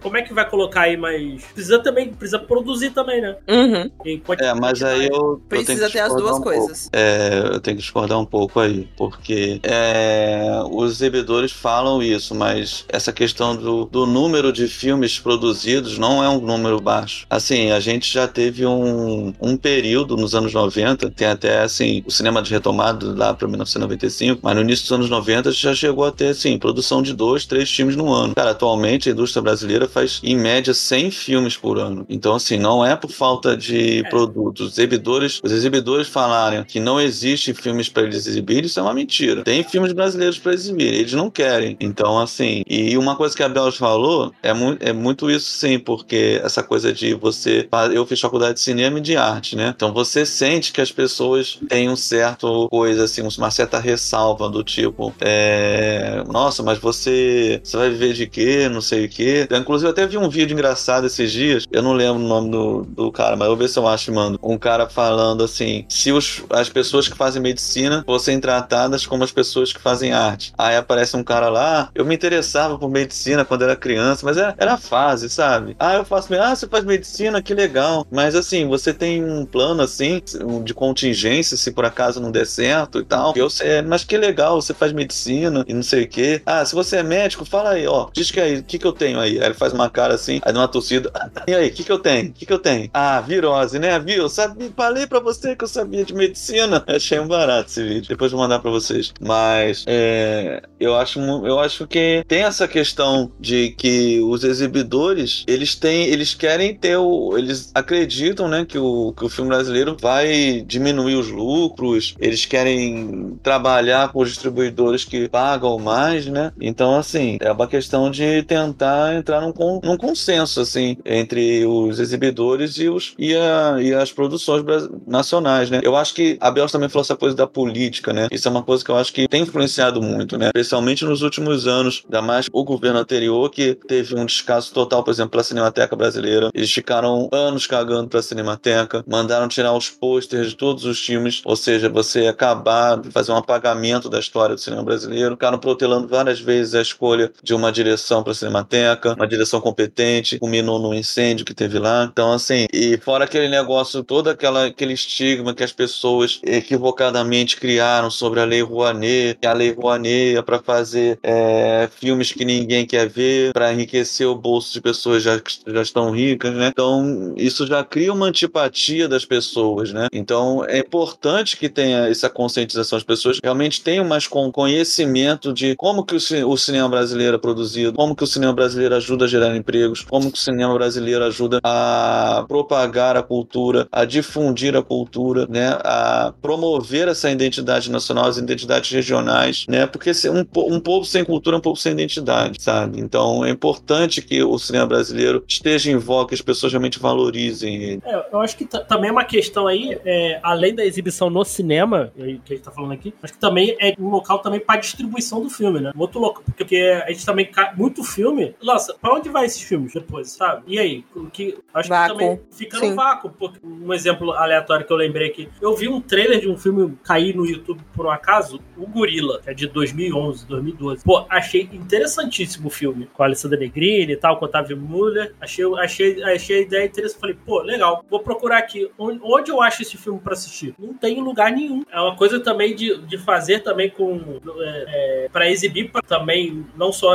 como é que vai colocar aí mais. Precisa também, precisa produzir também, né? Uhum. É, mas aí eu. Precisa eu ter as duas um coisas. É, eu tenho que discordar um pouco aí, porque é, os exibidores falam isso, mas essa questão do, do número de filmes produzidos não é um número baixo. Assim, a gente já teve um, um período nos anos 90, tem até assim, o cinema de retomada lá para 1995, mas no início dos anos 90 já chegou a ter assim, produção de dois, três filmes no ano. Cara, atualmente a indústria brasileira faz em média 100 filmes por ano. Então, assim, não é por falta de É. produtos. Os exibidores, os exibidores falarem que não existe filmes para eles exibirem, isso é uma mentira. Tem filmes brasileiros para exibir, eles não querem. Então, assim, e uma coisa que a Bel falou é, mu é muito isso sim, porque essa coisa de você. Eu fiz faculdade de cinema e de arte, né? Então você sente que as pessoas têm um certo coisa, assim, uma certa ressalva do tipo, é, nossa, mas você, você vai viver de quê? Não sei o quê. Eu, inclusive, até vi um vídeo engraçado esses dias, eu não lembro o nome do, do cara, mas eu vou ver se eu acho mando. Um cara falando assim: se os, as pessoas que fazem medicina fossem tratadas como as pessoas que fazem arte. Aí aparece um cara lá, "Ah, eu me interessava por medicina quando era criança, mas era, era fase, sabe? Ah, eu faço. Ah, você faz medicina, que legal. Mas assim, você tem um plano assim de contingência se por acaso não der certo e tal. Eu sei, mas que legal, você faz medicina e não sei o quê. Ah, se você é médico, fala aí, ó. Diz que aí, o que, que eu tenho aí? Aí ele faz uma cara assim, aí uma torcida. E aí, o que, que eu tenho? O que, que eu tenho? Ah, virose, né? Viu? Sabe, falei pra você que eu sabia de medicina. Achei um barato esse vídeo. Depois eu vou mandar pra vocês. Mas é, eu, acho, eu acho que tem essa questão de que os exibidores, eles têm, eles querem ter o. Eles acreditam, né, que o, que o filme brasileiro vai diminuir os lucros, eles querem trabalhar com os distribuidores que pagam mais, né? Então, assim, é uma questão de tentar entrar num, num consenso, assim, entre os exibidores e, os, e, a- e as produções nacionais, né? Eu acho que a Bel também falou essa coisa da política, né? Isso é uma coisa que eu acho que tem influenciado muito, né? Especialmente nos últimos anos, ainda mais o governo anterior, que teve um descaso total, por exemplo, pela Cinemateca Brasileira. Eles ficaram anos cagando pra Cinemateca, mandaram tirar os pôsteres de todos os filmes, ou seja, você acabar de fazer um apagamento da história do cinema brasileiro. Ficaram protelando várias vezes a escolha de uma direção pra Cinemateca, uma direção competente, culminou no incêndio que teve lá. Então, assim, e fora aquele negócio, todo aquela, aquele estigma que as pessoas equivocadamente criaram sobre a Lei Rouanet, a Lei Rouanet é para fazer é, filmes que ninguém quer ver, para enriquecer o bolso de pessoas já, que já estão ricas, né? Então, isso já cria uma antipatia das pessoas, né? Então, é importante que tenha essa conscientização, as pessoas realmente tenham mais con- conhecimento de como que o cinema brasileiro é produzido, como que o cinema brasileiro ajuda a gerar empregos, como que o cinema brasileiro ajuda a propagar a cultura, a difundir a cultura, né? A promover essa identidade nacional, as identidades regionais, né? Porque um, um povo sem cultura é um povo sem identidade, sabe? Então é importante que o cinema brasileiro esteja em voga, que as pessoas realmente valorizem ele. É, eu acho que também é uma questão aí, é, além da exibição no cinema, que a gente tá falando aqui, acho que também é um local também para distribuição do filme, né? Outro local, porque a gente também muito filme. Nossa, pra onde vai esses filmes depois, sabe? E aí? Que, acho vácuo. que também fica Sim. no vácuo. Porque, um exemplo aleatório que eu lembrei aqui. Eu vi um trailer de um filme cair no YouTube por um acaso, O Gorila, que é de 2011, 2012. Pô, achei interessantíssimo o filme. Com a Alessandra Negrini e tal, com o Otávio Muller. Achei, achei, achei a ideia interessante. Falei, pô, legal. Vou procurar aqui. Onde, eu acho esse filme pra assistir? Não tem lugar nenhum. É uma coisa também de, de fazer também com... É, é, pra exibir pra, também, não só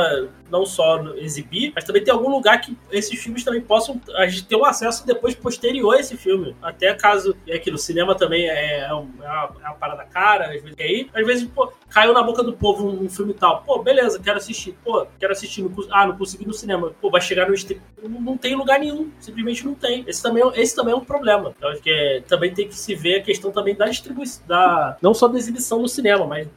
não só exibir, mas também tem algum lugar que esses filmes também possam a gente ter um acesso depois posterior a esse filme. Até caso é que no cinema também é, é, uma, é uma parada cara, às vezes aí, às vezes pô, caiu na boca do povo um, um, filme tal. Pô, beleza, quero assistir. Pô, quero assistir. No, ah, não consegui no cinema. Pô, vai chegar no stream. Não, não tem lugar nenhum. Simplesmente não tem. Esse também, é esse também é um problema. Eu acho que é, também tem que se ver a questão também da distribuição, da, não só da exibição no cinema, mas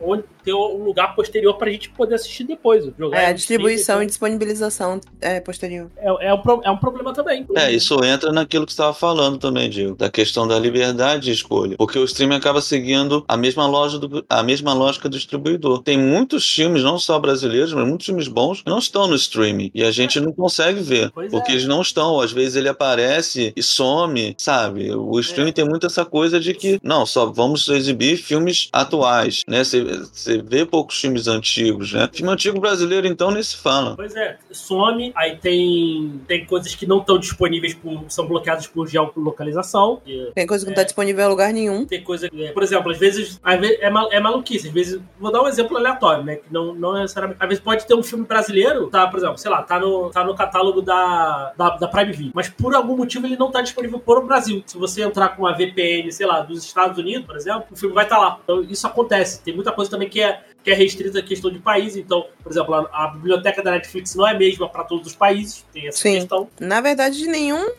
onde ter um lugar posterior para a gente poder assistir depois. Jogar é, a distribuição e disponibilização é, posterior. É, é, um, é um problema também. É, isso entra naquilo que você estava falando também, Diego, da questão da liberdade de escolha. Porque o streaming acaba seguindo a mesma, loja do, a mesma lógica do distribuidor. Tem muitos filmes, não só brasileiros, mas muitos filmes bons, que não estão no streaming. E a gente é. não consegue ver. Pois porque é. eles não estão. Às vezes ele aparece e some, sabe? O streaming é. tem muito essa coisa de que, não, só vamos exibir filmes atuais, né? Você vê poucos filmes antigos, né? Filme antigo brasileiro, então, nem se fala. Pois é, some, aí tem, tem coisas que não estão disponíveis, por, são bloqueadas por geolocalização. Tem coisa que não está é, disponível em lugar nenhum. Tem coisa, é, por exemplo, às vezes, às vezes é, mal, é maluquice, às vezes, vou dar um exemplo aleatório, né? Que não, não necessariamente. Às vezes pode ter um filme brasileiro, tá, por exemplo, sei lá, tá no, tá no catálogo da, da, da Prime Video, mas por algum motivo ele não está disponível por o Brasil. Se você entrar com uma VPN, sei lá, dos Estados Unidos, por exemplo, o filme vai estar tá lá. Então isso acontece. Tem muita coisa também que é, que é restrita à questão de país. Então, por exemplo, a, a biblioteca da Netflix não é a mesma para todos os países, tem essa Sim. questão. Na verdade, nenhum,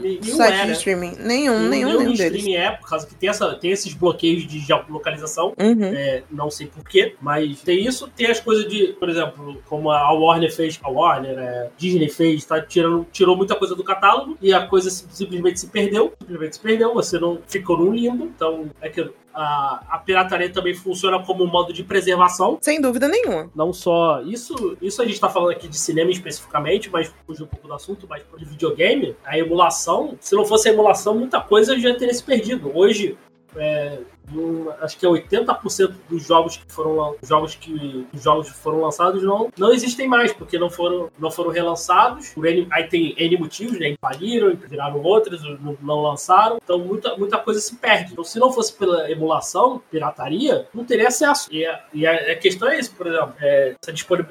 nenhum site é, de streaming. Nenhum, nenhum, nenhum, nenhum deles. streaming é, por causa que tem, essa, tem esses bloqueios de geolocalização. Uhum. É, não sei porquê, mas tem isso. Tem as coisas de, por exemplo, como a Warner fez, a Warner, é, Disney fez, tá tirando, tirou muita coisa do catálogo e a coisa simplesmente se perdeu. Simplesmente se perdeu, você não ficou num limbo. Então, é que a, a pirataria também funciona como um modo de preservação. Sem dúvida nenhuma. Não só isso, isso a gente está falando aqui de cinema especificamente, mas fugir um pouco do assunto, mas de videogame, a emulação, se não fosse a emulação, muita coisa já teria se perdido. Hoje, é, acho que é 80% dos jogos que foram jogos que os jogos foram lançados não, não existem mais, porque não foram, não foram relançados. N, aí tem N motivos, né? Faliram, viraram outros, não, não, lançaram. Então muita, muita coisa se perde. Então, se não fosse pela emulação, pirataria, não teria acesso. E a, e a questão é isso, por exemplo, é,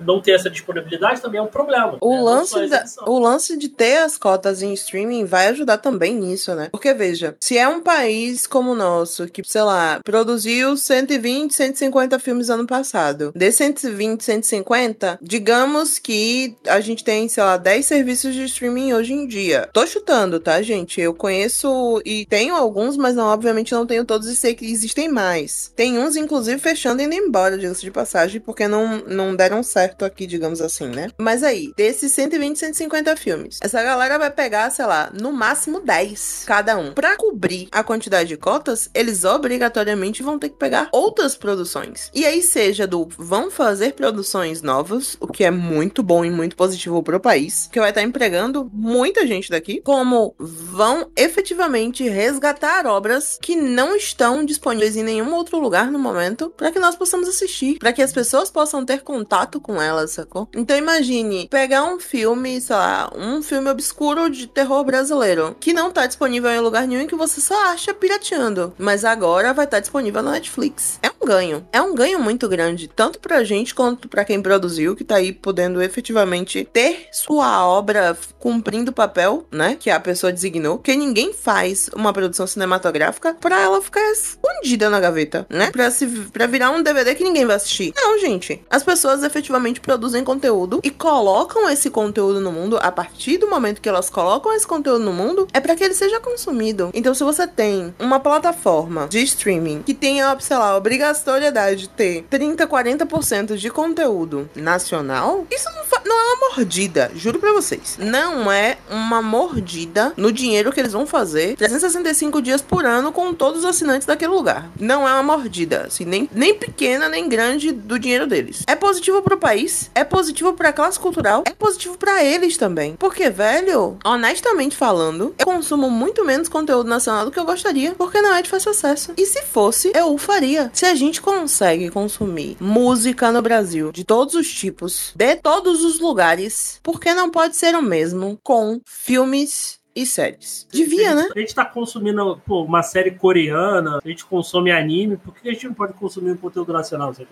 não ter essa disponibilidade também é um problema. O, né? lance da, o lance de ter as cotas em streaming vai ajudar também nisso, né? Porque veja, se é um país como o nosso, que, sei lá, produziu 120, 150 filmes ano passado. De 120, 150, digamos que a gente tem, sei lá, 10 serviços de streaming hoje em dia. Tô chutando, tá, gente? Eu conheço e tenho alguns, mas não, obviamente não tenho todos e sei que existem mais. Tem uns, inclusive, fechando e indo embora, diga-se de passagem, porque não, não deram certo aqui, digamos assim, né? Mas aí, desses 120, 150 filmes, essa galera vai pegar, sei lá, no máximo 10 cada um. Pra cobrir a quantidade de cotas, eles obrigatoriamente obrigatoriamente vão ter que pegar outras produções. E aí, seja do vão fazer produções novas, o que é muito bom e muito positivo pro país, que vai estar empregando muita gente daqui, como vão efetivamente resgatar obras que não estão disponíveis em nenhum outro lugar no momento, para que nós possamos assistir, para que as pessoas possam ter contato com elas, sacou? Então imagine pegar um filme, sei lá, um filme obscuro de terror brasileiro, que não tá disponível em lugar nenhum e que você só acha pirateando, mas agora vai estar disponível na Netflix. É um ganho. É um ganho muito grande, tanto pra gente quanto pra quem produziu, que tá aí podendo efetivamente ter sua obra cumprindo o papel, né? Que a pessoa designou. Porque ninguém faz uma produção cinematográfica pra ela ficar escondida na gaveta, né? Pra, se, pra virar um DVD que ninguém vai assistir. Não, gente. As pessoas efetivamente produzem conteúdo e colocam esse conteúdo no mundo. A partir do momento que elas colocam esse conteúdo no mundo, é para que ele seja consumido. Então, se você tem uma plataforma de streaming que tenha, sei lá, a obrigatoriedade de ter 30, 40% de conteúdo nacional, isso não, não é uma mordida, juro pra vocês. Não é uma mordida no dinheiro que eles vão fazer 365 dias por ano com todos os assinantes daquele lugar. Não é uma mordida, assim, nem, nem pequena nem grande do dinheiro deles. É positivo pro país, é positivo pra classe cultural, é positivo para eles também. Porque, velho, honestamente falando, eu consumo muito menos conteúdo nacional do que eu gostaria, porque não é de fácil acesso. E se fosse, eu o faria. Se a gente consegue consumir música no Brasil de todos os tipos, de todos os lugares, por que não pode ser o mesmo com filmes e séries. Devia, né? A gente tá consumindo pô, uma série coreana, a gente consome anime, por que a gente não pode consumir um conteúdo nacional, você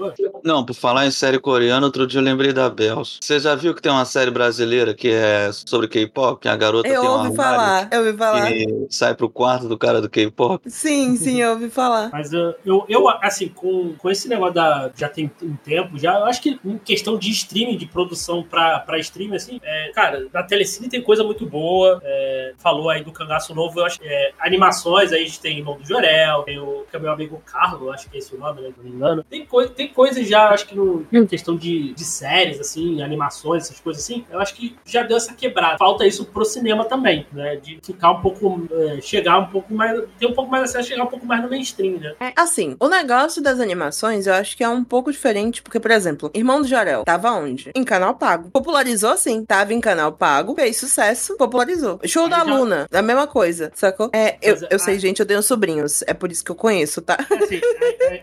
Não, por falar em série coreana, outro dia eu lembrei da Bells. Você já viu que tem uma série brasileira que é sobre K-pop? A garota eu tem uma ouvi falar, eu ouvi falar. E sai pro quarto do cara do K-pop. Sim, sim, eu ouvi falar. Mas uh, eu, eu, assim, com, com esse negócio da. Já tem um tempo, já, eu acho que em questão de streaming, de produção pra, pra streaming, assim, é, cara, na Telecine tem coisa muito boa. É, falou aí do Cangaço Novo, eu acho é, animações, aí a gente tem Irmão do Jorel, tem o que é meu amigo Carlos, acho que é esse o nome, né, não me engano. Tem, coi tem coisas já, acho que no questão de, de séries, assim, animações, essas coisas assim, eu acho que já deu essa quebrada. Falta isso pro cinema também, né, de ficar um pouco, é, chegar um pouco mais, ter um pouco mais acesso, chegar um pouco mais no mainstream, né. É, assim, o negócio das animações, eu acho que é um pouco diferente, porque, por exemplo, Irmão do Jorel, tava onde? Em canal pago. Popularizou, sim, tava em canal pago, fez sucesso, popularizou. Show da Luna, a mesma coisa, sacou? É, eu, eu sei, gente, eu tenho sobrinhos, é por isso que eu conheço, tá? Assim,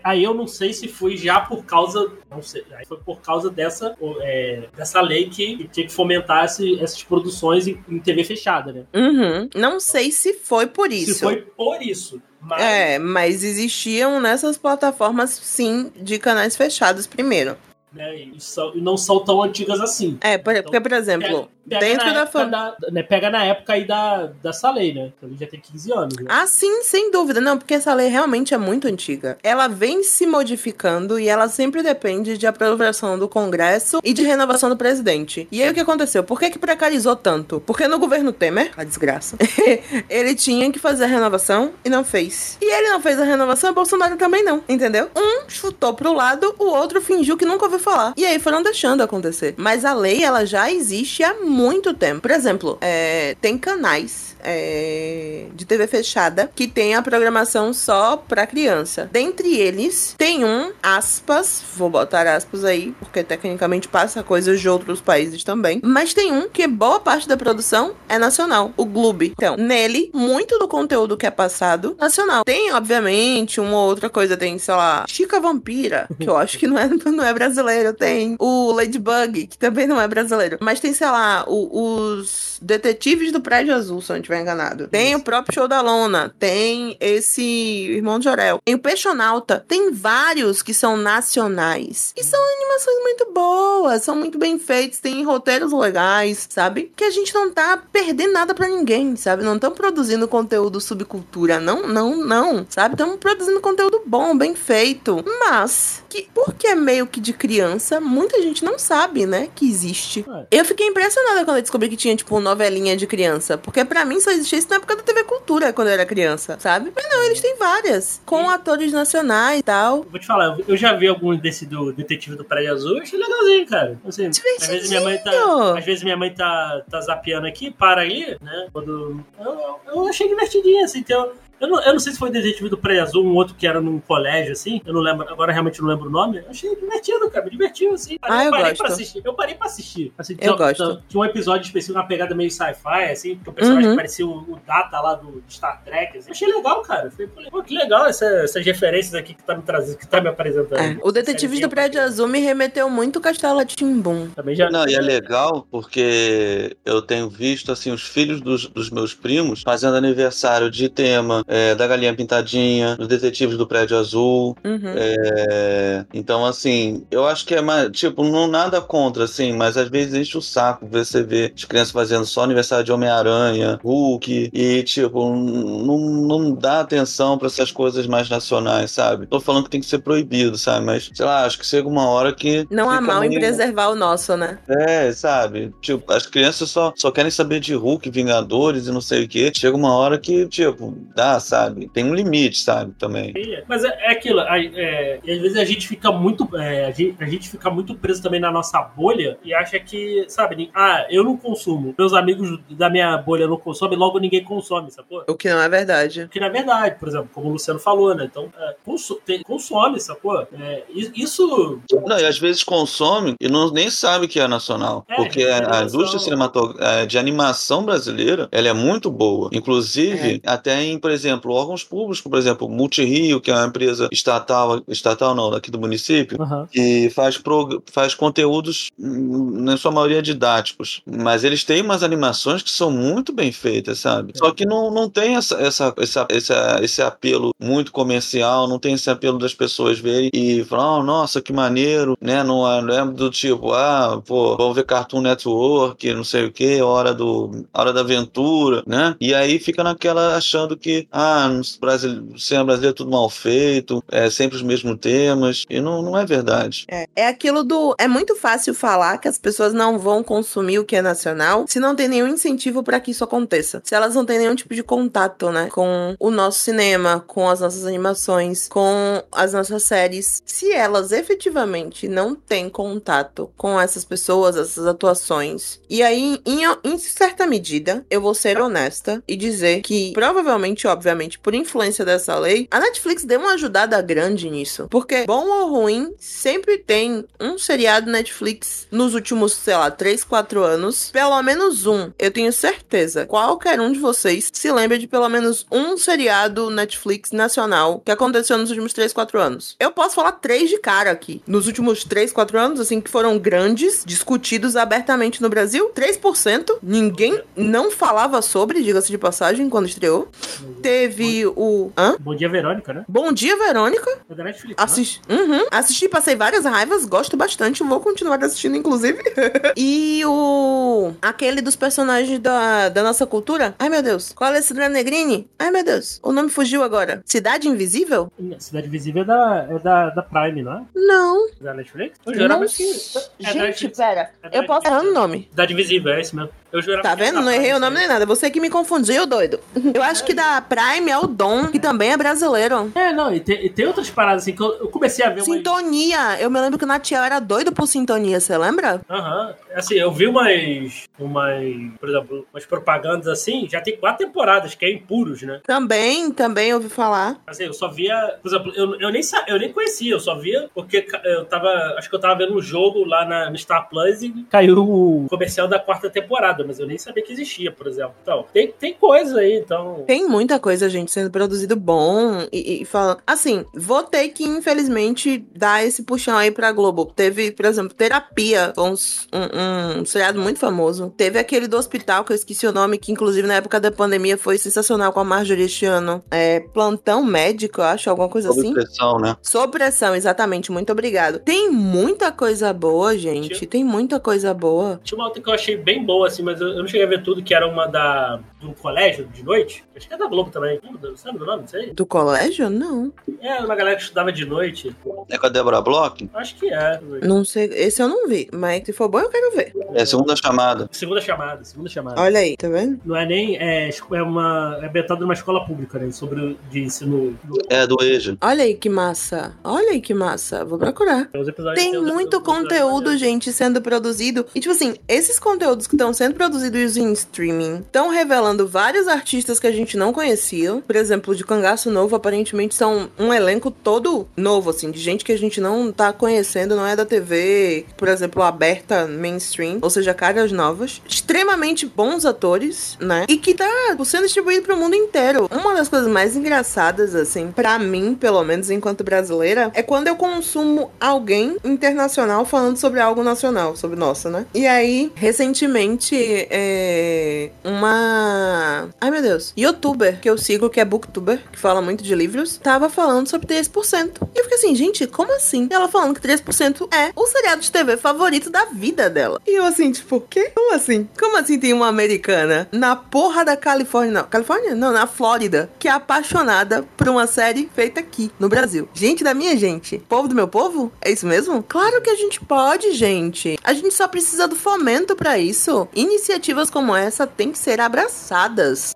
aí eu não sei se foi já por causa, não sei, aí foi por causa dessa, é, dessa lei que tinha que fomentar esse, essas produções em, em, TV fechada, né? Uhum. Não sei se foi por isso. Se foi por isso. Mas... É, mas existiam nessas plataformas, sim, de canais fechados primeiro. Né, e, são, e não são tão antigas assim. É, porque, então, por exemplo, Pega Dentro da família. Né, pega na época aí da, dessa lei, né? Então ele já tem 15 anos. Né? Ah, sim, sem dúvida. Não, porque essa lei realmente é muito antiga. Ela vem se modificando e ela sempre depende de aprovação do Congresso e de renovação do presidente. E aí o que aconteceu? Por que, que precarizou tanto? Porque no governo Temer, a desgraça, ele tinha que fazer a renovação e não fez. E ele não fez a renovação e Bolsonaro também não, entendeu? Um chutou pro lado, o outro fingiu que nunca ouviu falar. E aí foram deixando acontecer. Mas a lei, ela já existe há muito tempo. Por exemplo, é, tem canais é, de TV fechada que tem a programação só pra criança. Dentre eles, tem um, aspas, vou botar aspas aí, porque tecnicamente passa coisas de outros países também, mas tem um que boa parte da produção é nacional, o Gloob. Então, nele, muito do conteúdo que é passado nacional. Tem, obviamente, uma outra coisa, tem, sei lá, Chica Vampira, que eu acho que não é, não é brasileiro, tem o Ladybug, que também não é brasileiro, mas tem, sei lá, o, os Detetives do Prédio Azul, se eu não estiver enganado. Tem o próprio Show da Lona, tem esse Irmão de Jorel, tem o Peixonauta, tem vários que são nacionais. E são animações muito boas, são muito bem feitos, tem roteiros legais, sabe? Que a gente não tá perdendo nada para ninguém, sabe? Não estão produzindo conteúdo subcultura, não, não, não, sabe? Estamos produzindo conteúdo bom, bem feito. Mas, que, porque é meio que de criança, muita gente não sabe, né, que existe. É. Eu fiquei impressionada quando eu descobri que tinha, tipo, novelinha de criança. Porque para mim só existia isso na época da TV Cultura, quando eu era criança, sabe? Mas não, eles têm várias. Com atores nacionais e tal. Vou te falar, eu já vi alguns desse do Detetive do Prédio Azul, achei legalzinho, cara. Assim, às vezes minha mãe tá. Às vezes minha mãe tá, tá zapeando aqui, para aí, né? Quando. Eu, eu achei divertidinho, assim, então. Eu não, eu não sei se foi Detetive do Praia Azul, um outro que era num colégio, assim. Eu não lembro, agora realmente não lembro o nome. Eu achei divertido, cara, me divertiu, assim. Ah, eu, eu parei gosto. pra assistir. Eu parei pra assistir. Assim, eu tinha, gosto. Tinha um episódio específico, uma pegada meio sci-fi, assim, porque o personagem uhum. parecia o, o, Data lá do Star Trek. Assim. Eu achei legal, cara. Falei, pô, que legal essa, essas referências aqui que tá me trazendo, que tá me apresentando. É. O Detetive do Prédio Azul me remeteu muito Castelo Timbum. Também já. Não, e é legal porque eu tenho visto, assim, os filhos dos, dos meus primos fazendo aniversário de tema é, da Galinha Pintadinha, dos Detetives do Prédio Azul. Uhum. É, então, assim, eu acho que é mais. Tipo, não nada contra, assim, mas às vezes enche o saco ver você ver as crianças fazendo só aniversário de Homem-Aranha, Hulk, e, tipo, não, não dá atenção pra essas coisas mais nacionais, sabe? Tô falando que tem que ser proibido, sabe? Mas, sei lá, acho que chega uma hora que. Não há mal em meio- preservar o nosso, né? É, sabe? Tipo, as crianças só, só querem saber de Hulk, Vingadores e não sei o quê. Chega uma hora que, tipo, dá, sabe? Tem um limite, sabe? Também. Mas é, é aquilo, é, e às vezes a gente fica muito. é, a, gente, a gente fica muito preso também na nossa bolha e acha que, sabe, ah, eu não consumo. Meus amigos da minha bolha não consomem, logo ninguém consome, sacou? O que não é verdade. Porque na verdade, por exemplo, como o Luciano falou, né? Então, é, consu- tem- consome, sacou? É, isso. Não, e às vezes consome e não, nem sabe que é nacional. É, porque a, a indústria cinematográfica de animação brasileira, ela é muito boa. Inclusive, até em, por exemplo, órgãos públicos, por exemplo, Multirio, que é uma empresa estatal, estatal não, daqui do município, Aham. que faz, prog- faz conteúdos, hum, na sua maioria, didáticos. Mas eles têm umas animações que são muito bem feitas, sabe? Só que não, não tem essa, essa, essa, essa- esse apelo muito comercial, não tem esse apelo das pessoas verem e falar, oh, nossa, que maneiro, né? Não é, não é do tipo, ah, pô, vamos ver Cartoon Network, não sei o que, hora do hora da aventura, né? E aí fica naquela achando que, ah, Brasil, cinema brasileiro é tudo mal feito, é sempre os mesmos temas, e não, não é verdade. É, é aquilo do. É muito fácil falar que as pessoas não vão consumir o que é nacional se não tem nenhum incentivo pra que isso aconteça. Se elas não têm nenhum tipo de contato, né? Com o nosso cinema, com as nossas animações, com as nossas séries. Se elas efetivamente não têm contato com essas pessoas, essas atuações. E aí, em, em certa medida, eu vou ser honesta e dizer que, provavelmente, obviamente, por influência dessa lei, a Netflix deu uma ajudada grande nisso. Porque, bom ou ruim, sempre tem um seriado Netflix nos últimos, sei lá, 3, 4 anos. Pelo menos um. Eu tenho certeza. Qualquer um de vocês se lembra de pelo menos um seriado Netflix nacional que aconteceu nos últimos 3, 4 anos. Eu posso falar três de cara aqui. Nos últimos 3, 4 anos, assim, que foram grandes, discutidos abertamente no Brasil. 3%. Ninguém não falava sobre, diga-se de passagem, quando estreou. O. Hã? Bom dia, Verônica, né? Bom dia, Verônica. É da Netflix. né? Assisti, uhum. Assisti, passei várias raivas, gosto bastante, vou continuar assistindo, inclusive. e o. Aquele dos personagens da, da nossa cultura. Ai, meu Deus. Qual é esse Negrini? Ai, meu Deus. O nome fugiu agora. Cidade Invisível? Cidade Visível é da, é da, da Prime, não é? Não. É Da Netflix? Eu jurava Não que. É Gente, Netflix. pera. É Eu posso errar o nome. Cidade Visível, é isso mesmo. Eu jurava Tá vendo? Não errei Prime, o nome nem nada. Você que me confundiu, doido. Eu acho que da Prime é o Dom, que também é brasileiro. É, não, e tem, e tem outras paradas assim que eu, eu comecei a ver umas. Sintonia. Eu me lembro que o Natiel era doido por sintonia, você lembra? Aham. Assim, eu vi umas, umas. Por exemplo, umas propagandas assim, já tem quatro temporadas, que é impuros, né? Também, também ouvi falar. Assim, eu só via. Por exemplo, eu, eu, nem, eu nem conhecia, eu só via porque eu tava. Acho que eu tava vendo um jogo lá na, no Star Plus e caiu o comercial da quarta temporada, mas eu nem sabia que existia, por exemplo. Então, tem, tem coisa aí, então. Tem muita coisa, gente, sendo produzido bom e, e falando. Assim, vou ter que, infelizmente, dar esse puxão aí pra Globo. Teve, por exemplo, Terapia, uns- um, um seriado muito famoso. Teve aquele do hospital, que eu esqueci o nome, que inclusive na época da pandemia foi sensacional com a Marjorie este ano. É, Plantão Médico, eu acho, alguma coisa Sob assim. pressão, né? Sob pressão, exatamente. Muito obrigado. Tem muita coisa boa, gente. Tem muita coisa boa. Tinha uma outra que eu achei bem boa, assim, mas eu, eu não cheguei a ver tudo, que era uma da. Um colégio de noite. Acho que é da Globo também. Lembra? Sabe do nome disso aí? Do colégio? Não. É, uma galera que estudava de noite. É com a Débora Bloch? Acho que é. Não sei. Esse eu não vi. Mas se for bom, eu quero ver. É segunda chamada. Segunda chamada, segunda chamada. Olha aí, tá vendo? Não é nem. É, é uma. É ambientado numa escola pública, né? Sobre o- de ensino. É do EJA. Olha aí que massa. Olha aí que massa. Vou procurar. Tem muito episódios conteúdo, gente, sendo produzido. E, tipo assim, esses conteúdos que estão sendo produzidos em streaming estão revelando vários artistas que a gente não conhecia. Por exemplo, de Cangaço Novo, aparentemente são um elenco todo novo, assim, de gente que a gente não tá conhecendo, não é da TV, por exemplo, aberta mainstream, ou seja, caras novas, extremamente bons atores, né? E que tá sendo distribuído pro mundo inteiro. Uma das coisas mais engraçadas, assim, para mim, pelo menos enquanto brasileira, é quando eu consumo alguém internacional falando sobre algo nacional, sobre nossa, né? E aí, recentemente, é, uma. Ai meu Deus, youtuber que eu sigo, que é booktuber, que fala muito de livros, tava falando sobre 3%. E eu fiquei assim, gente, como assim? E ela falando que 3% é o seriado de TV favorito da vida dela. E eu assim, tipo, quê? Como assim? Como assim tem uma americana na porra da Califórnia? Não, Califórnia? Não, na Flórida, que é apaixonada por uma série feita aqui, no Brasil. Gente da minha gente. Povo do meu povo? É isso mesmo? Claro que a gente pode, gente. A gente só precisa do fomento para isso. Iniciativas como essa têm que ser abraçadas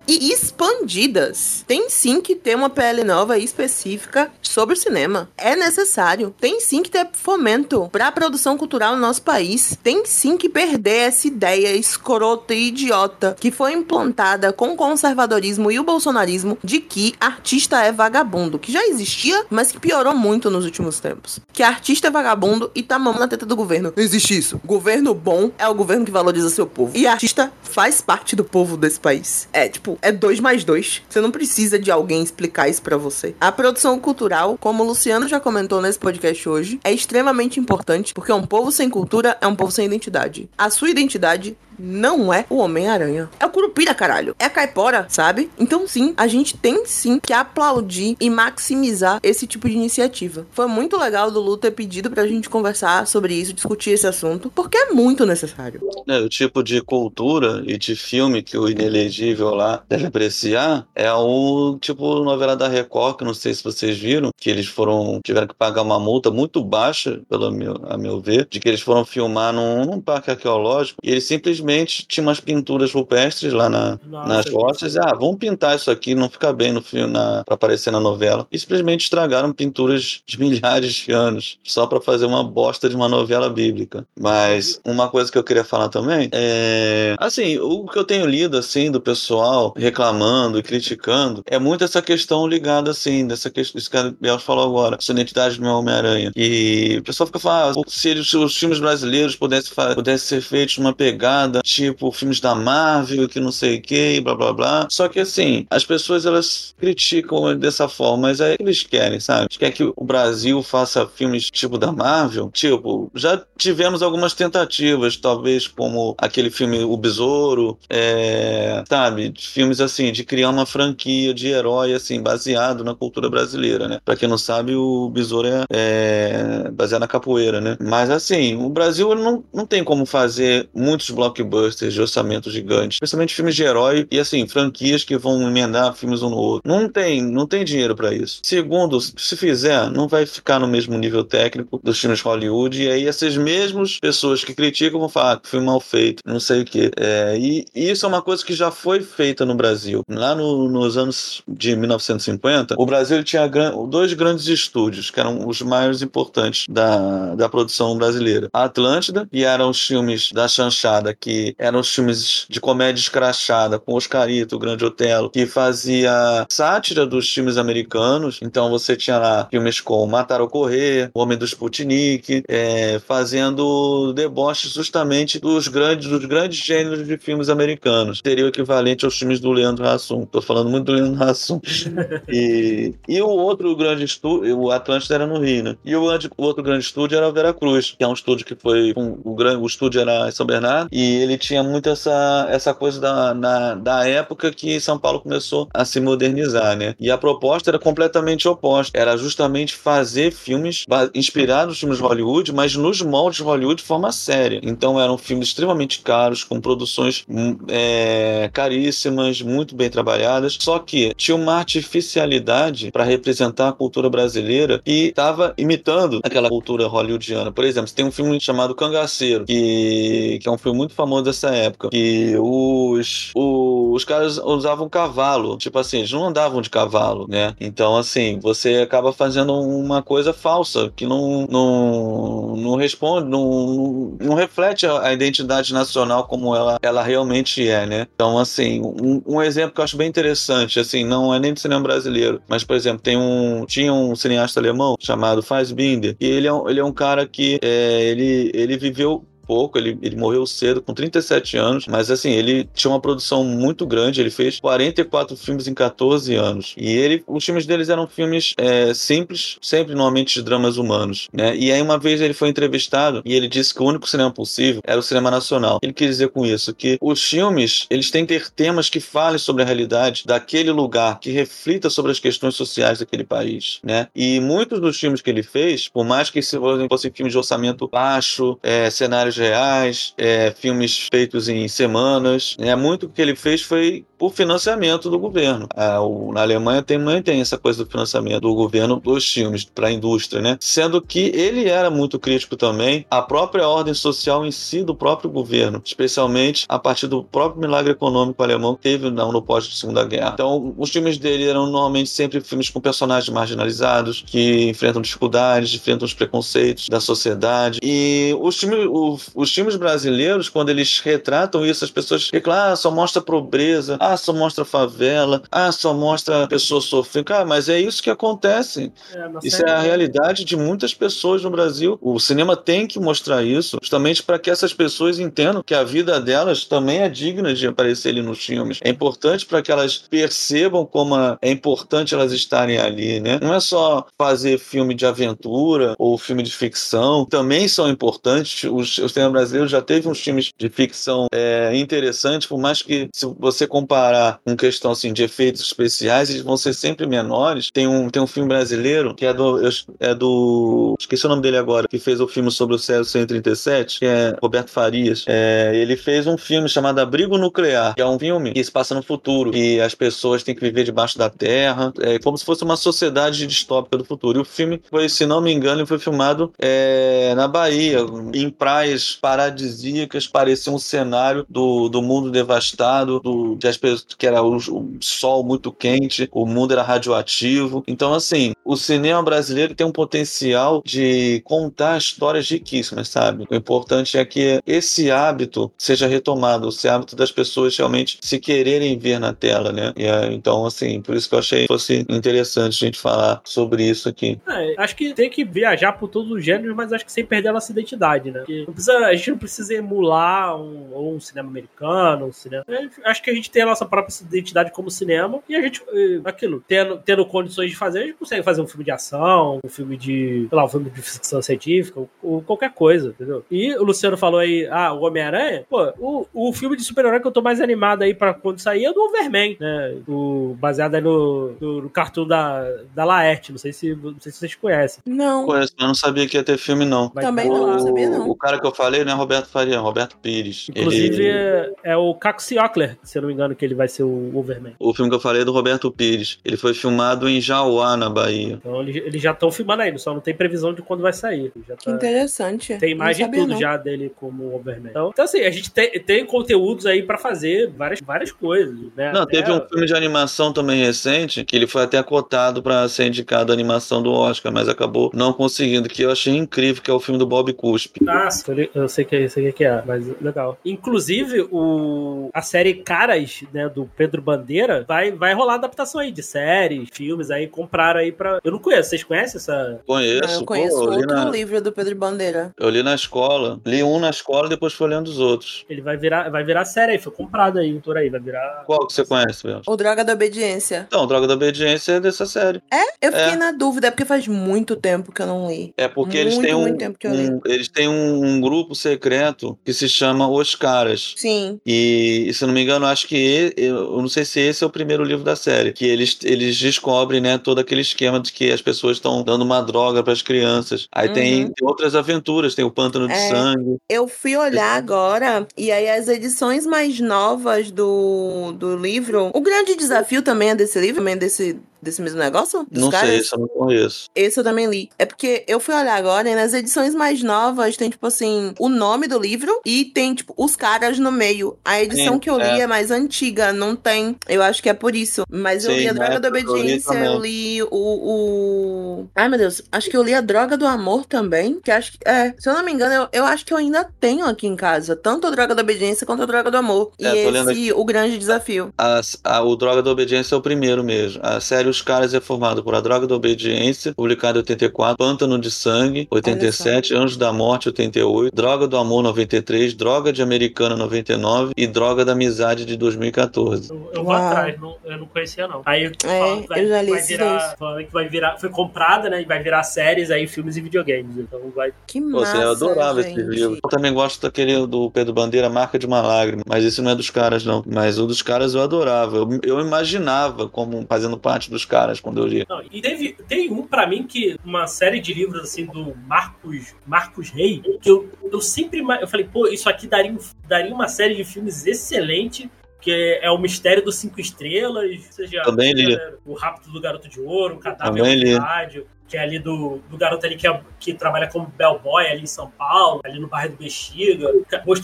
e expandidas. Tem sim que ter uma PL nova e específica sobre o cinema. É necessário. Tem sim que ter fomento para a produção cultural no nosso país. Tem sim que perder essa ideia escrota e idiota que foi implantada com o conservadorismo e o bolsonarismo de que artista é vagabundo, que já existia, mas que piorou muito nos últimos tempos. Que artista é vagabundo e tá mamando na teta do governo. Não existe isso. Governo bom é o governo que valoriza seu povo. E artista faz parte do povo desse país. É, tipo, é dois mais dois. Você não precisa de alguém explicar isso para você. A produção cultural, como o Luciano já comentou nesse podcast hoje, é extremamente importante porque um povo sem cultura é um povo sem identidade. A sua identidade não é o Homem-Aranha. É o Curupira, caralho. É a Caipora, sabe? Então, sim, a gente tem sim que aplaudir e maximizar esse tipo de iniciativa. Foi muito legal do Lu ter pedido pra gente conversar sobre isso, discutir esse assunto, porque é muito necessário. É, o tipo de cultura e de filme que o inelegível lá deve apreciar é o tipo novela da Record, que não sei se vocês viram, que eles foram, tiveram que pagar uma multa muito baixa, pelo meu, a meu ver, de que eles foram filmar num, num parque arqueológico e eles simplesmente simplesmente tinha umas pinturas rupestres lá na, nas rochas. Ah, vamos pintar isso aqui, não fica bem no filme na, pra aparecer na novela. E simplesmente estragaram pinturas de milhares de anos, só para fazer uma bosta de uma novela bíblica. Mas uma coisa que eu queria falar também é. Assim, o que eu tenho lido, assim, do pessoal reclamando e criticando é muito essa questão ligada, assim, dessa questão. Isso que a Biel falou agora, essa identidade do meu Homem-Aranha. E o pessoal fica falando, ah, se os filmes brasileiros pudessem, pudessem ser feitos numa pegada tipo filmes da Marvel, que não sei o que, blá blá blá. Só que assim, as pessoas elas criticam dessa forma, mas é que eles querem, sabe? Querem que o Brasil faça filmes tipo da Marvel. Tipo, já tivemos algumas tentativas, talvez como aquele filme O Besouro, é, sabe? Filmes assim, de criar uma franquia de herói, assim, baseado na cultura brasileira, né? Pra quem não sabe, o Besouro é, é baseado na capoeira, né? Mas assim, o Brasil não, não tem como fazer muitos blockbusters blockbusters de orçamento gigante, especialmente filmes de herói e assim, franquias que vão emendar filmes um no outro. Não tem, não tem dinheiro para isso. Segundo, se fizer, não vai ficar no mesmo nível técnico dos filmes Hollywood e aí essas mesmas pessoas que criticam vão falar que foi mal feito, não sei o que. É, e, e, isso é uma coisa que já foi feita no Brasil. Lá no, nos anos de 1950, o Brasil tinha gran, dois grandes estúdios que eram os mais importantes da, da produção brasileira. A Atlântida, e eram os filmes da chanchada que eram os filmes de comédia escrachada, com Oscarito, o Grande Otelo, que fazia sátira dos filmes americanos. Então você tinha lá filmes como Matar ou Correr, O Homem do Sputnik, é, fazendo deboche justamente dos grandes, dos grandes gêneros de filmes americanos. Teria o equivalente aos filmes do Leandro Hassum. Tô falando muito do Leandro Hassum. e, e o outro grande estúdio, o Atlântida era no Rio, né? E o, o outro grande estúdio era o Veracruz, que é um estúdio que foi. Um, o, grande, o estúdio era em São Bernardo e ele tinha muito essa, essa coisa da, na, da época que São Paulo começou a se modernizar, né? E a proposta era completamente oposta. Era justamente fazer filmes inspirados nos filmes de Hollywood, mas nos moldes de Hollywood de forma séria. Então eram filmes extremamente caros, com produções hum, é, caríssimas, muito bem trabalhadas, só que tinha uma artificialidade para representar a cultura brasileira que estava imitando aquela cultura hollywoodiana. Por exemplo, tem um filme chamado Cangaceiro, que, que é um filme muito famoso famoso dessa época. Que os, os, os caras usavam cavalo. Tipo assim, eles não andavam de cavalo, né? Então, assim, você acaba fazendo uma coisa falsa que não, não, não responde, não, não reflete a, identidade nacional como ela, ela realmente é, né? Então, assim, um, um exemplo que eu acho bem interessante, assim, não é nem do cinema brasileiro, mas, por exemplo, tem um, tinha um cineasta alemão chamado Fassbinder, e ele é, um, ele é um cara que é, ele, ele viveu pouco, ele, ele morreu cedo, com 37 anos, mas assim, ele tinha uma produção muito grande, ele fez 44 filmes em 14 anos. E ele, os filmes deles eram filmes é, simples, sempre normalmente de dramas humanos, né? E aí uma vez ele foi entrevistado e ele disse que o único cinema possível era o cinema nacional. Ele quis dizer com isso que os filmes, eles têm que ter temas que falem sobre a realidade daquele lugar, que reflita sobre as questões sociais daquele país, né? E muitos dos filmes que ele fez, por mais que fossem filmes de orçamento baixo, é, cenários reais, é, filmes feitos em semanas. É, muito que ele fez foi por financiamento do governo. É, o, na Alemanha também tem essa coisa do financiamento do governo dos filmes para a indústria, né? Sendo que ele era muito crítico também à própria ordem social em si do próprio governo, especialmente a partir do próprio milagre econômico alemão que teve no, no pós-segunda guerra. Então, os filmes dele eram normalmente sempre filmes com personagens marginalizados que enfrentam dificuldades, enfrentam os preconceitos da sociedade. E os filmes, o, os filmes brasileiros, quando eles retratam isso, as pessoas reclamam, ah, só mostra pobreza, ah, só mostra favela, ah, só mostra pessoas sofrendo. Cara, mas é isso que acontece. É, isso é a realidade de muitas pessoas no Brasil. O cinema tem que mostrar isso, justamente para que essas pessoas entendam que a vida delas também é digna de aparecer ali nos filmes. É importante para que elas percebam como é importante elas estarem ali, né? Não é só fazer filme de aventura ou filme de ficção, também são importantes. Os, os cinema brasileiro já teve uns filmes de ficção é, interessantes, por mais que se você comparar com questão assim, de efeitos especiais, eles vão ser sempre menores. Tem um, tem um filme brasileiro que é do, é do. Esqueci o nome dele agora, que fez o filme sobre o César 137, que é Roberto Farias. É, ele fez um filme chamado Abrigo Nuclear, que é um filme que se passa no futuro, e as pessoas têm que viver debaixo da terra, é como se fosse uma sociedade distópica do futuro. E o filme foi, se não me engano, foi filmado é, na Bahia, em praias paradisíacas, parecia um cenário do, do mundo devastado, do, de as pessoas, que era o, o, sol muito quente, o mundo era radioativo. Então, assim, o cinema brasileiro tem um potencial de contar histórias riquíssimas, sabe? O importante é que esse hábito seja retomado, esse hábito das pessoas realmente se quererem ver na tela, né? E, então, assim, por isso que eu achei que fosse interessante a gente falar sobre isso aqui. É, acho que tem que viajar por todos os gêneros, mas acho que sem perder a nossa identidade, né? Precisa a gente não precisa emular um, um cinema americano, um cinema. Acho que a gente tem a nossa própria identidade como cinema e a gente, eh, aquilo, tendo, tendo condições de fazer, a gente consegue fazer um filme de ação, um filme de, sei lá, um filme de ficção científica, ou, ou qualquer coisa, entendeu? E o Luciano falou aí, ah, o Homem-Aranha, pô, o, o filme de super-herói que eu tô mais animado aí pra quando sair é do Overman, né? O, baseado aí no, no, no cartoon da, da Laerte, não sei se, não sei se vocês conhecem. Não. Conheço, mas não sabia que ia ter filme, não. Também não, não sabia não. O cara que eu falei não é Roberto Faria, é Roberto Pires. Inclusive, ele... é, é o Caco Ciocler, se eu não me engano, que ele vai ser o Overman. O filme que eu falei é do Roberto Pires. Ele foi filmado em Jauá, na Bahia. Então eles já estão filmando aí, só não tem previsão de quando vai sair. Já tá... Que interessante. Tem mais de tudo não. já dele como Overman. Então, então, assim, a gente tem, tem conteúdos aí pra fazer várias, várias coisas, né? Não, teve um filme de animação também recente, que ele foi até cotado pra ser indicado a animação do Oscar, mas acabou não conseguindo, que eu achei incrível, que é o filme do Bob Cuspe. Nossa, eu sei que é isso que é, mas legal. Inclusive, o, a série Caras, né, do Pedro Bandeira, vai, vai rolar adaptação aí de séries, filmes aí, compraram aí pra. Eu não conheço, vocês conhecem essa? Conheço. Não, eu conheço pô, eu outro na... livro do Pedro Bandeira. Eu li na escola. Li um na escola e depois fui lendo os outros. Ele vai virar, vai virar série aí, foi comprado aí, autor aí, vai virar. Qual que você conhece, Bel? O Droga da Obediência. Não, Droga da Obediência é dessa série. É? Eu fiquei é. na dúvida, é porque faz muito tempo que eu não li. É porque muito, eles têm um, um eles têm um grupo secreto que se chama Os Caras. Sim. E, se não me engano, acho que eu não sei se esse é o primeiro livro da série, que eles, eles descobrem, né, todo aquele esquema de que as pessoas estão dando uma droga para as crianças. Aí uhum. tem, tem, outras aventuras, tem o Pântano de é, Sangue. Eu fui olhar agora e aí as edições mais novas do, do livro, o grande desafio também é desse livro, também é desse desse mesmo negócio? Não caras? sei, isso eu não conheço. Esse eu também li. É porque eu fui olhar agora e nas edições mais novas tem, tipo assim, o nome do livro e tem, tipo, os caras no meio. A edição Sim, que eu li é. é. mais antiga, não tem. Eu acho que é por isso. Mas eu Sim, li a Droga da eu Obediência, eu li o, o. Ai, meu Deus. Acho que eu li a Droga do Amor também. Que acho que. É, se eu não me engano, eu, eu acho que eu ainda tenho aqui em casa. Tanto a Droga da Obediência quanto a Droga do Amor. É, e esse, o grande desafio. A, a- o Droga da Obediência é o primeiro mesmo. A série Os Caras é formada por A Droga da Obediência, publicada em 84, Pântano de Sangue, 87, Anjos da Morte, 88, Droga do Amor, 93, Droga de Americana, 99 e Droga da Amizade, de 2014. Eu, eu vou Uau. atrás, não, eu não conhecia, não. Aí É, falam que vai, eu já li vai virar, falando que vai virar. Foi comprada, né? E vai virar séries aí, filmes e videogames. Então vai. Que Pô, massa. eu adorava gente. esse livro. Eu também gosto daquele do Pedro Bandeira, Marca de uma Lágrima. Mas esse não é dos caras, não. Mas o dos caras eu adorava. Eu, eu imaginava como fazendo parte dos caras quando eu lia. Não, e teve, tem um pra mim que uma série de livros assim do Marcos Marcos Rey que eu, eu sempre eu falei pô isso aqui daria, daria uma série de filmes excelente que é o Mistério dos Cinco Estrelas, ou seja, Também li. o Rapto do Garoto de Ouro, o Cadáver Também li. Rádio, que é ali do, do garoto ali que, é- que trabalha como bellboy ali em São Paulo, ali no bairro do Bexiga.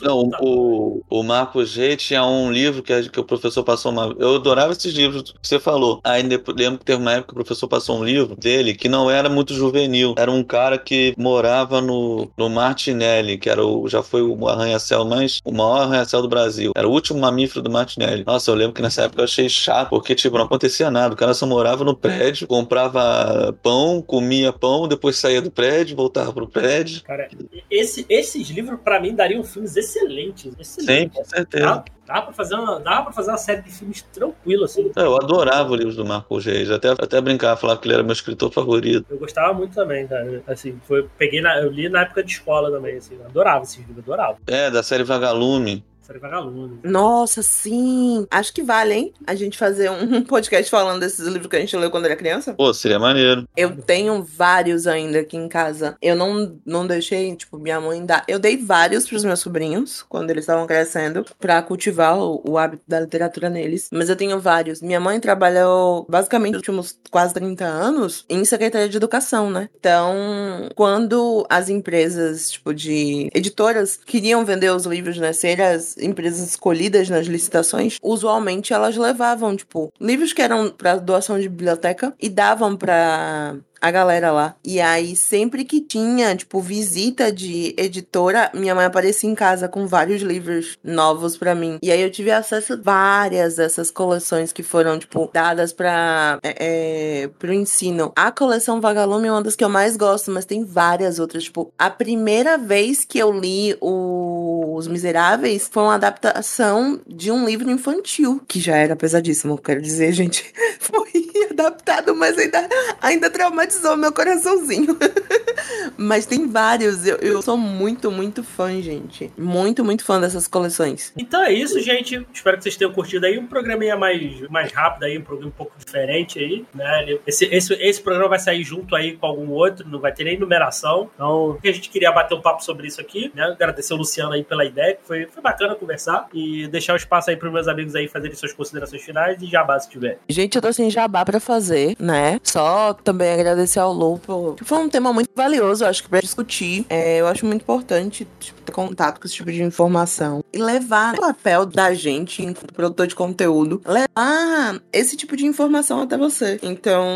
Não, o, o Marcos Rey tinha um livro que, que o professor passou uma. Eu adorava esses livros que você falou. Aí lembro que teve uma época que o professor passou um livro dele que não era muito juvenil. Era um cara que morava no, no Martinelli, que era o, já foi o arranha-céu mais. o maior arranha-céu do Brasil. Era o último mamífero do Martinelli. Nossa, eu lembro que nessa época eu achei chato, porque, tipo, não acontecia nada. O cara só morava no prédio, comprava pão, comia pão, depois saía do prédio, voltava pro prédio. Cara, esse, esses livros, pra mim, dariam filmes excelentes. Sim, excelentes. com certeza. Dá, dá, pra fazer uma, dá pra fazer uma série de filmes tranquilo, assim. Eu adorava os livros do Marcos Reis, até, até brincar, falava que ele era meu escritor favorito. Eu gostava muito também, cara. Assim, foi, peguei na, eu li na época de escola também, assim. Adorava esses livros, adorava. É, da série Vagalume. Série Vagalume. Nossa, sim. Acho que vale, hein? A gente fazer um podcast falando desses livros que a gente leu quando era criança. Pô, seria maneiro. Eu tenho vários ainda aqui em casa. Eu não, não deixei, tipo, minha mãe dar. Eu dei vários pros meus sobrinhos quando eles estavam crescendo, pra cultivar o, o hábito da literatura neles. Mas eu tenho vários. Minha mãe trabalhou basicamente nos últimos quase 30 anos em secretaria de educação, né? Então, quando as empresas, tipo, de editoras queriam vender os livros, né? Ser as empresas escolhidas nas licitações, usualmente elas levavam, tipo, livros que eram pra doação de biblioteca e davam pra a galera lá. E aí, sempre que tinha, tipo, visita de editora, minha mãe aparecia em casa com vários livros novos pra mim. E aí eu tive acesso a várias dessas coleções que foram, tipo, dadas pra, é, é, pro ensino. A coleção Vagalume é uma das que eu mais gosto, mas tem várias outras. Tipo, a primeira vez que eu li o Os Miseráveis foi uma adaptação de um livro infantil, que já era pesadíssimo, quero dizer, gente. Foi adaptado, mas ainda, ainda traumatizou meu coraçãozinho. mas tem vários. Eu, eu sou muito, muito fã, gente. Muito, muito fã dessas coleções. Então é isso, gente. Espero que vocês tenham curtido aí. Um programinha mais, mais rápido aí, um programa um pouco diferente aí, né? Esse, esse, esse programa vai sair junto aí com algum outro, não vai ter nem numeração. Então, a gente queria bater um papo sobre isso aqui, né? Agradecer o Luciano aí pela ideia, que foi, foi bacana conversar. E deixar o espaço aí para meus amigos aí fazerem suas considerações finais e jabá se tiver. Gente, eu tô sem jabá pra fazer, né? Só também agradecer ao Lu por... Foi um tema muito valioso, acho que pra discutir. É, eu acho muito importante tipo, ter contato com esse tipo de informação. E levar o papel da gente, enquanto produtor de conteúdo, levar esse tipo de informação até você. Então,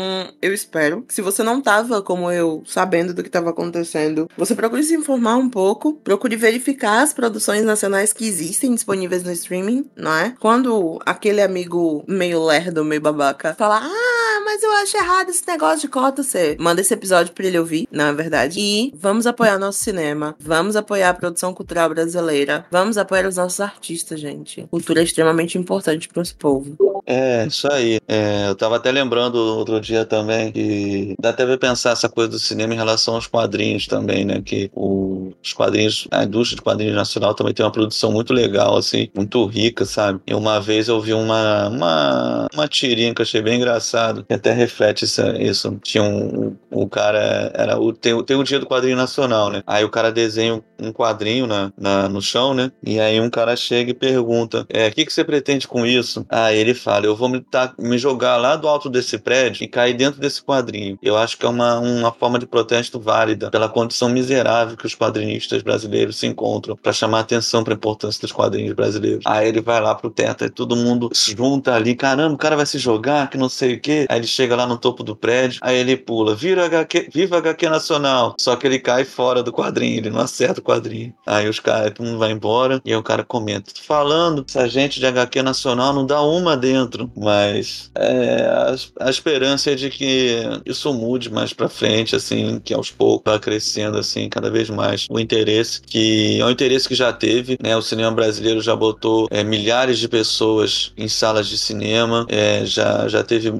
eu espero que se você não tava, como eu, sabendo do que tava acontecendo, você procure se informar um pouco, procure verificar as produções nacionais que existem disponíveis no streaming, não é? Quando aquele amigo meio lerdo, meio babaca, fala, ah, mas eu acho errado esse negócio de cota, você manda esse episódio pra ele ouvir, não é verdade? E vamos apoiar nosso cinema, vamos apoiar a produção cultural brasileira, vamos apoiar os nossos artistas, gente. Cultura é extremamente importante pro nosso povo. É, isso aí. É, eu tava até lembrando outro dia também que dá até pra pensar essa coisa do cinema em relação aos quadrinhos também, né? Que o, os quadrinhos, a indústria de quadrinhos nacional também tem uma produção muito legal, assim, muito rica, sabe? E uma vez eu vi uma, uma, uma tirinha que eu achei bem engraçado, que até reflete isso. isso. Tinha um, um cara, era o, tem, tem o dia do quadrinho nacional, né? Aí o cara desenha um quadrinho na, na, no chão, né? E aí um cara chega e pergunta: é, o que, que você pretende com isso? Aí ele fala: eu vou me, tá, me jogar lá do alto desse prédio e cair dentro desse quadrinho. Eu acho que é uma, uma forma de protesto válida pela condição miserável que os quadrinistas brasileiros se encontram para chamar atenção para a importância dos quadrinhos brasileiros. Aí ele vai lá pro teto e todo mundo se junta ali: caramba, o cara vai se jogar, que não sei o quê. Aí ele chega lá no topo do prédio, aí ele pula: vira HQ, viva HQ Nacional. Só que ele cai fora do quadrinho, ele não acerta o quadrinho. Aí os caras, todo mundo vai embora e aí o cara comenta: falando, essa gente de HQ Nacional não dá uma dentro, mas é, a, a esperança é de que isso mude mais para frente, assim, que aos poucos vá crescendo, assim, cada vez mais o interesse, que é um interesse que já teve, né? O cinema brasileiro já botou é, milhares de pessoas em salas de cinema, é, já, já teve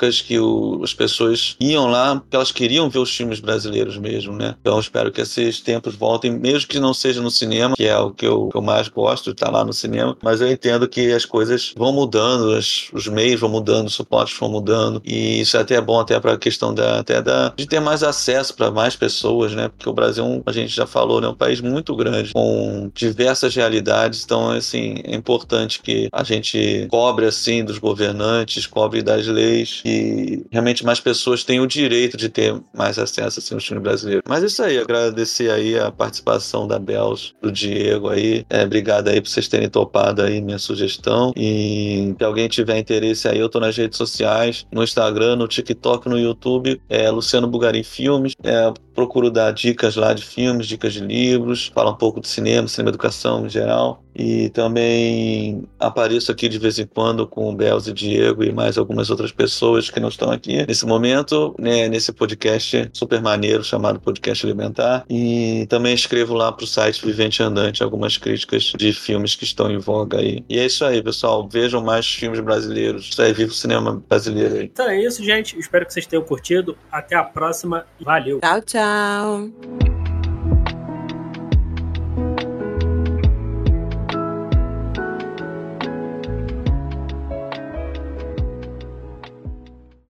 épocas que o, as pessoas iam lá porque elas queriam ver os filmes brasileiros mesmo, né? Então espero que esses tempos voltem, mesmo que não seja no cinema, que é o que eu, que eu mais gosto estar lá no cinema, mas eu entendo que as coisas vão mudando, as, os meios vão mudando, os suportes vão mudando, e isso é até bom até para a questão da, até da, de ter mais acesso para mais pessoas, né? Porque o Brasil, é a gente já falou, né? É um país muito grande, com diversas realidades, então, assim, é importante que a gente cobre, assim, dos governantes, cobre das leis, e realmente mais pessoas tenham o direito de ter mais acesso, assim, ao filme brasileiro. Mas isso aí, agradecer aí a participação da Bels, do Diego aí, é, obrigado aí por vocês terem topado aí minha sugestão, e se alguém tiver interesse aí, eu tô nas redes sociais, no Instagram, no TikTok, no YouTube, é Luciano Bugarim Filmes, é, procuro dar dicas lá de filmes, dicas de livros, fala um pouco de cinema, cinema educação em geral. E também apareço aqui de vez em quando com o Belz e Diego e mais algumas outras pessoas que não estão aqui nesse momento, né, nesse podcast super maneiro chamado Podcast Alimentar. E também escrevo lá para o site Vivente Andante algumas críticas de filmes que estão em voga aí. E é isso aí, pessoal. Vejam mais filmes brasileiros. Isso aí, viva o cinema brasileiro aí. Então é isso, gente. Espero que vocês tenham curtido. Até a próxima. Valeu. Tchau, Tchau.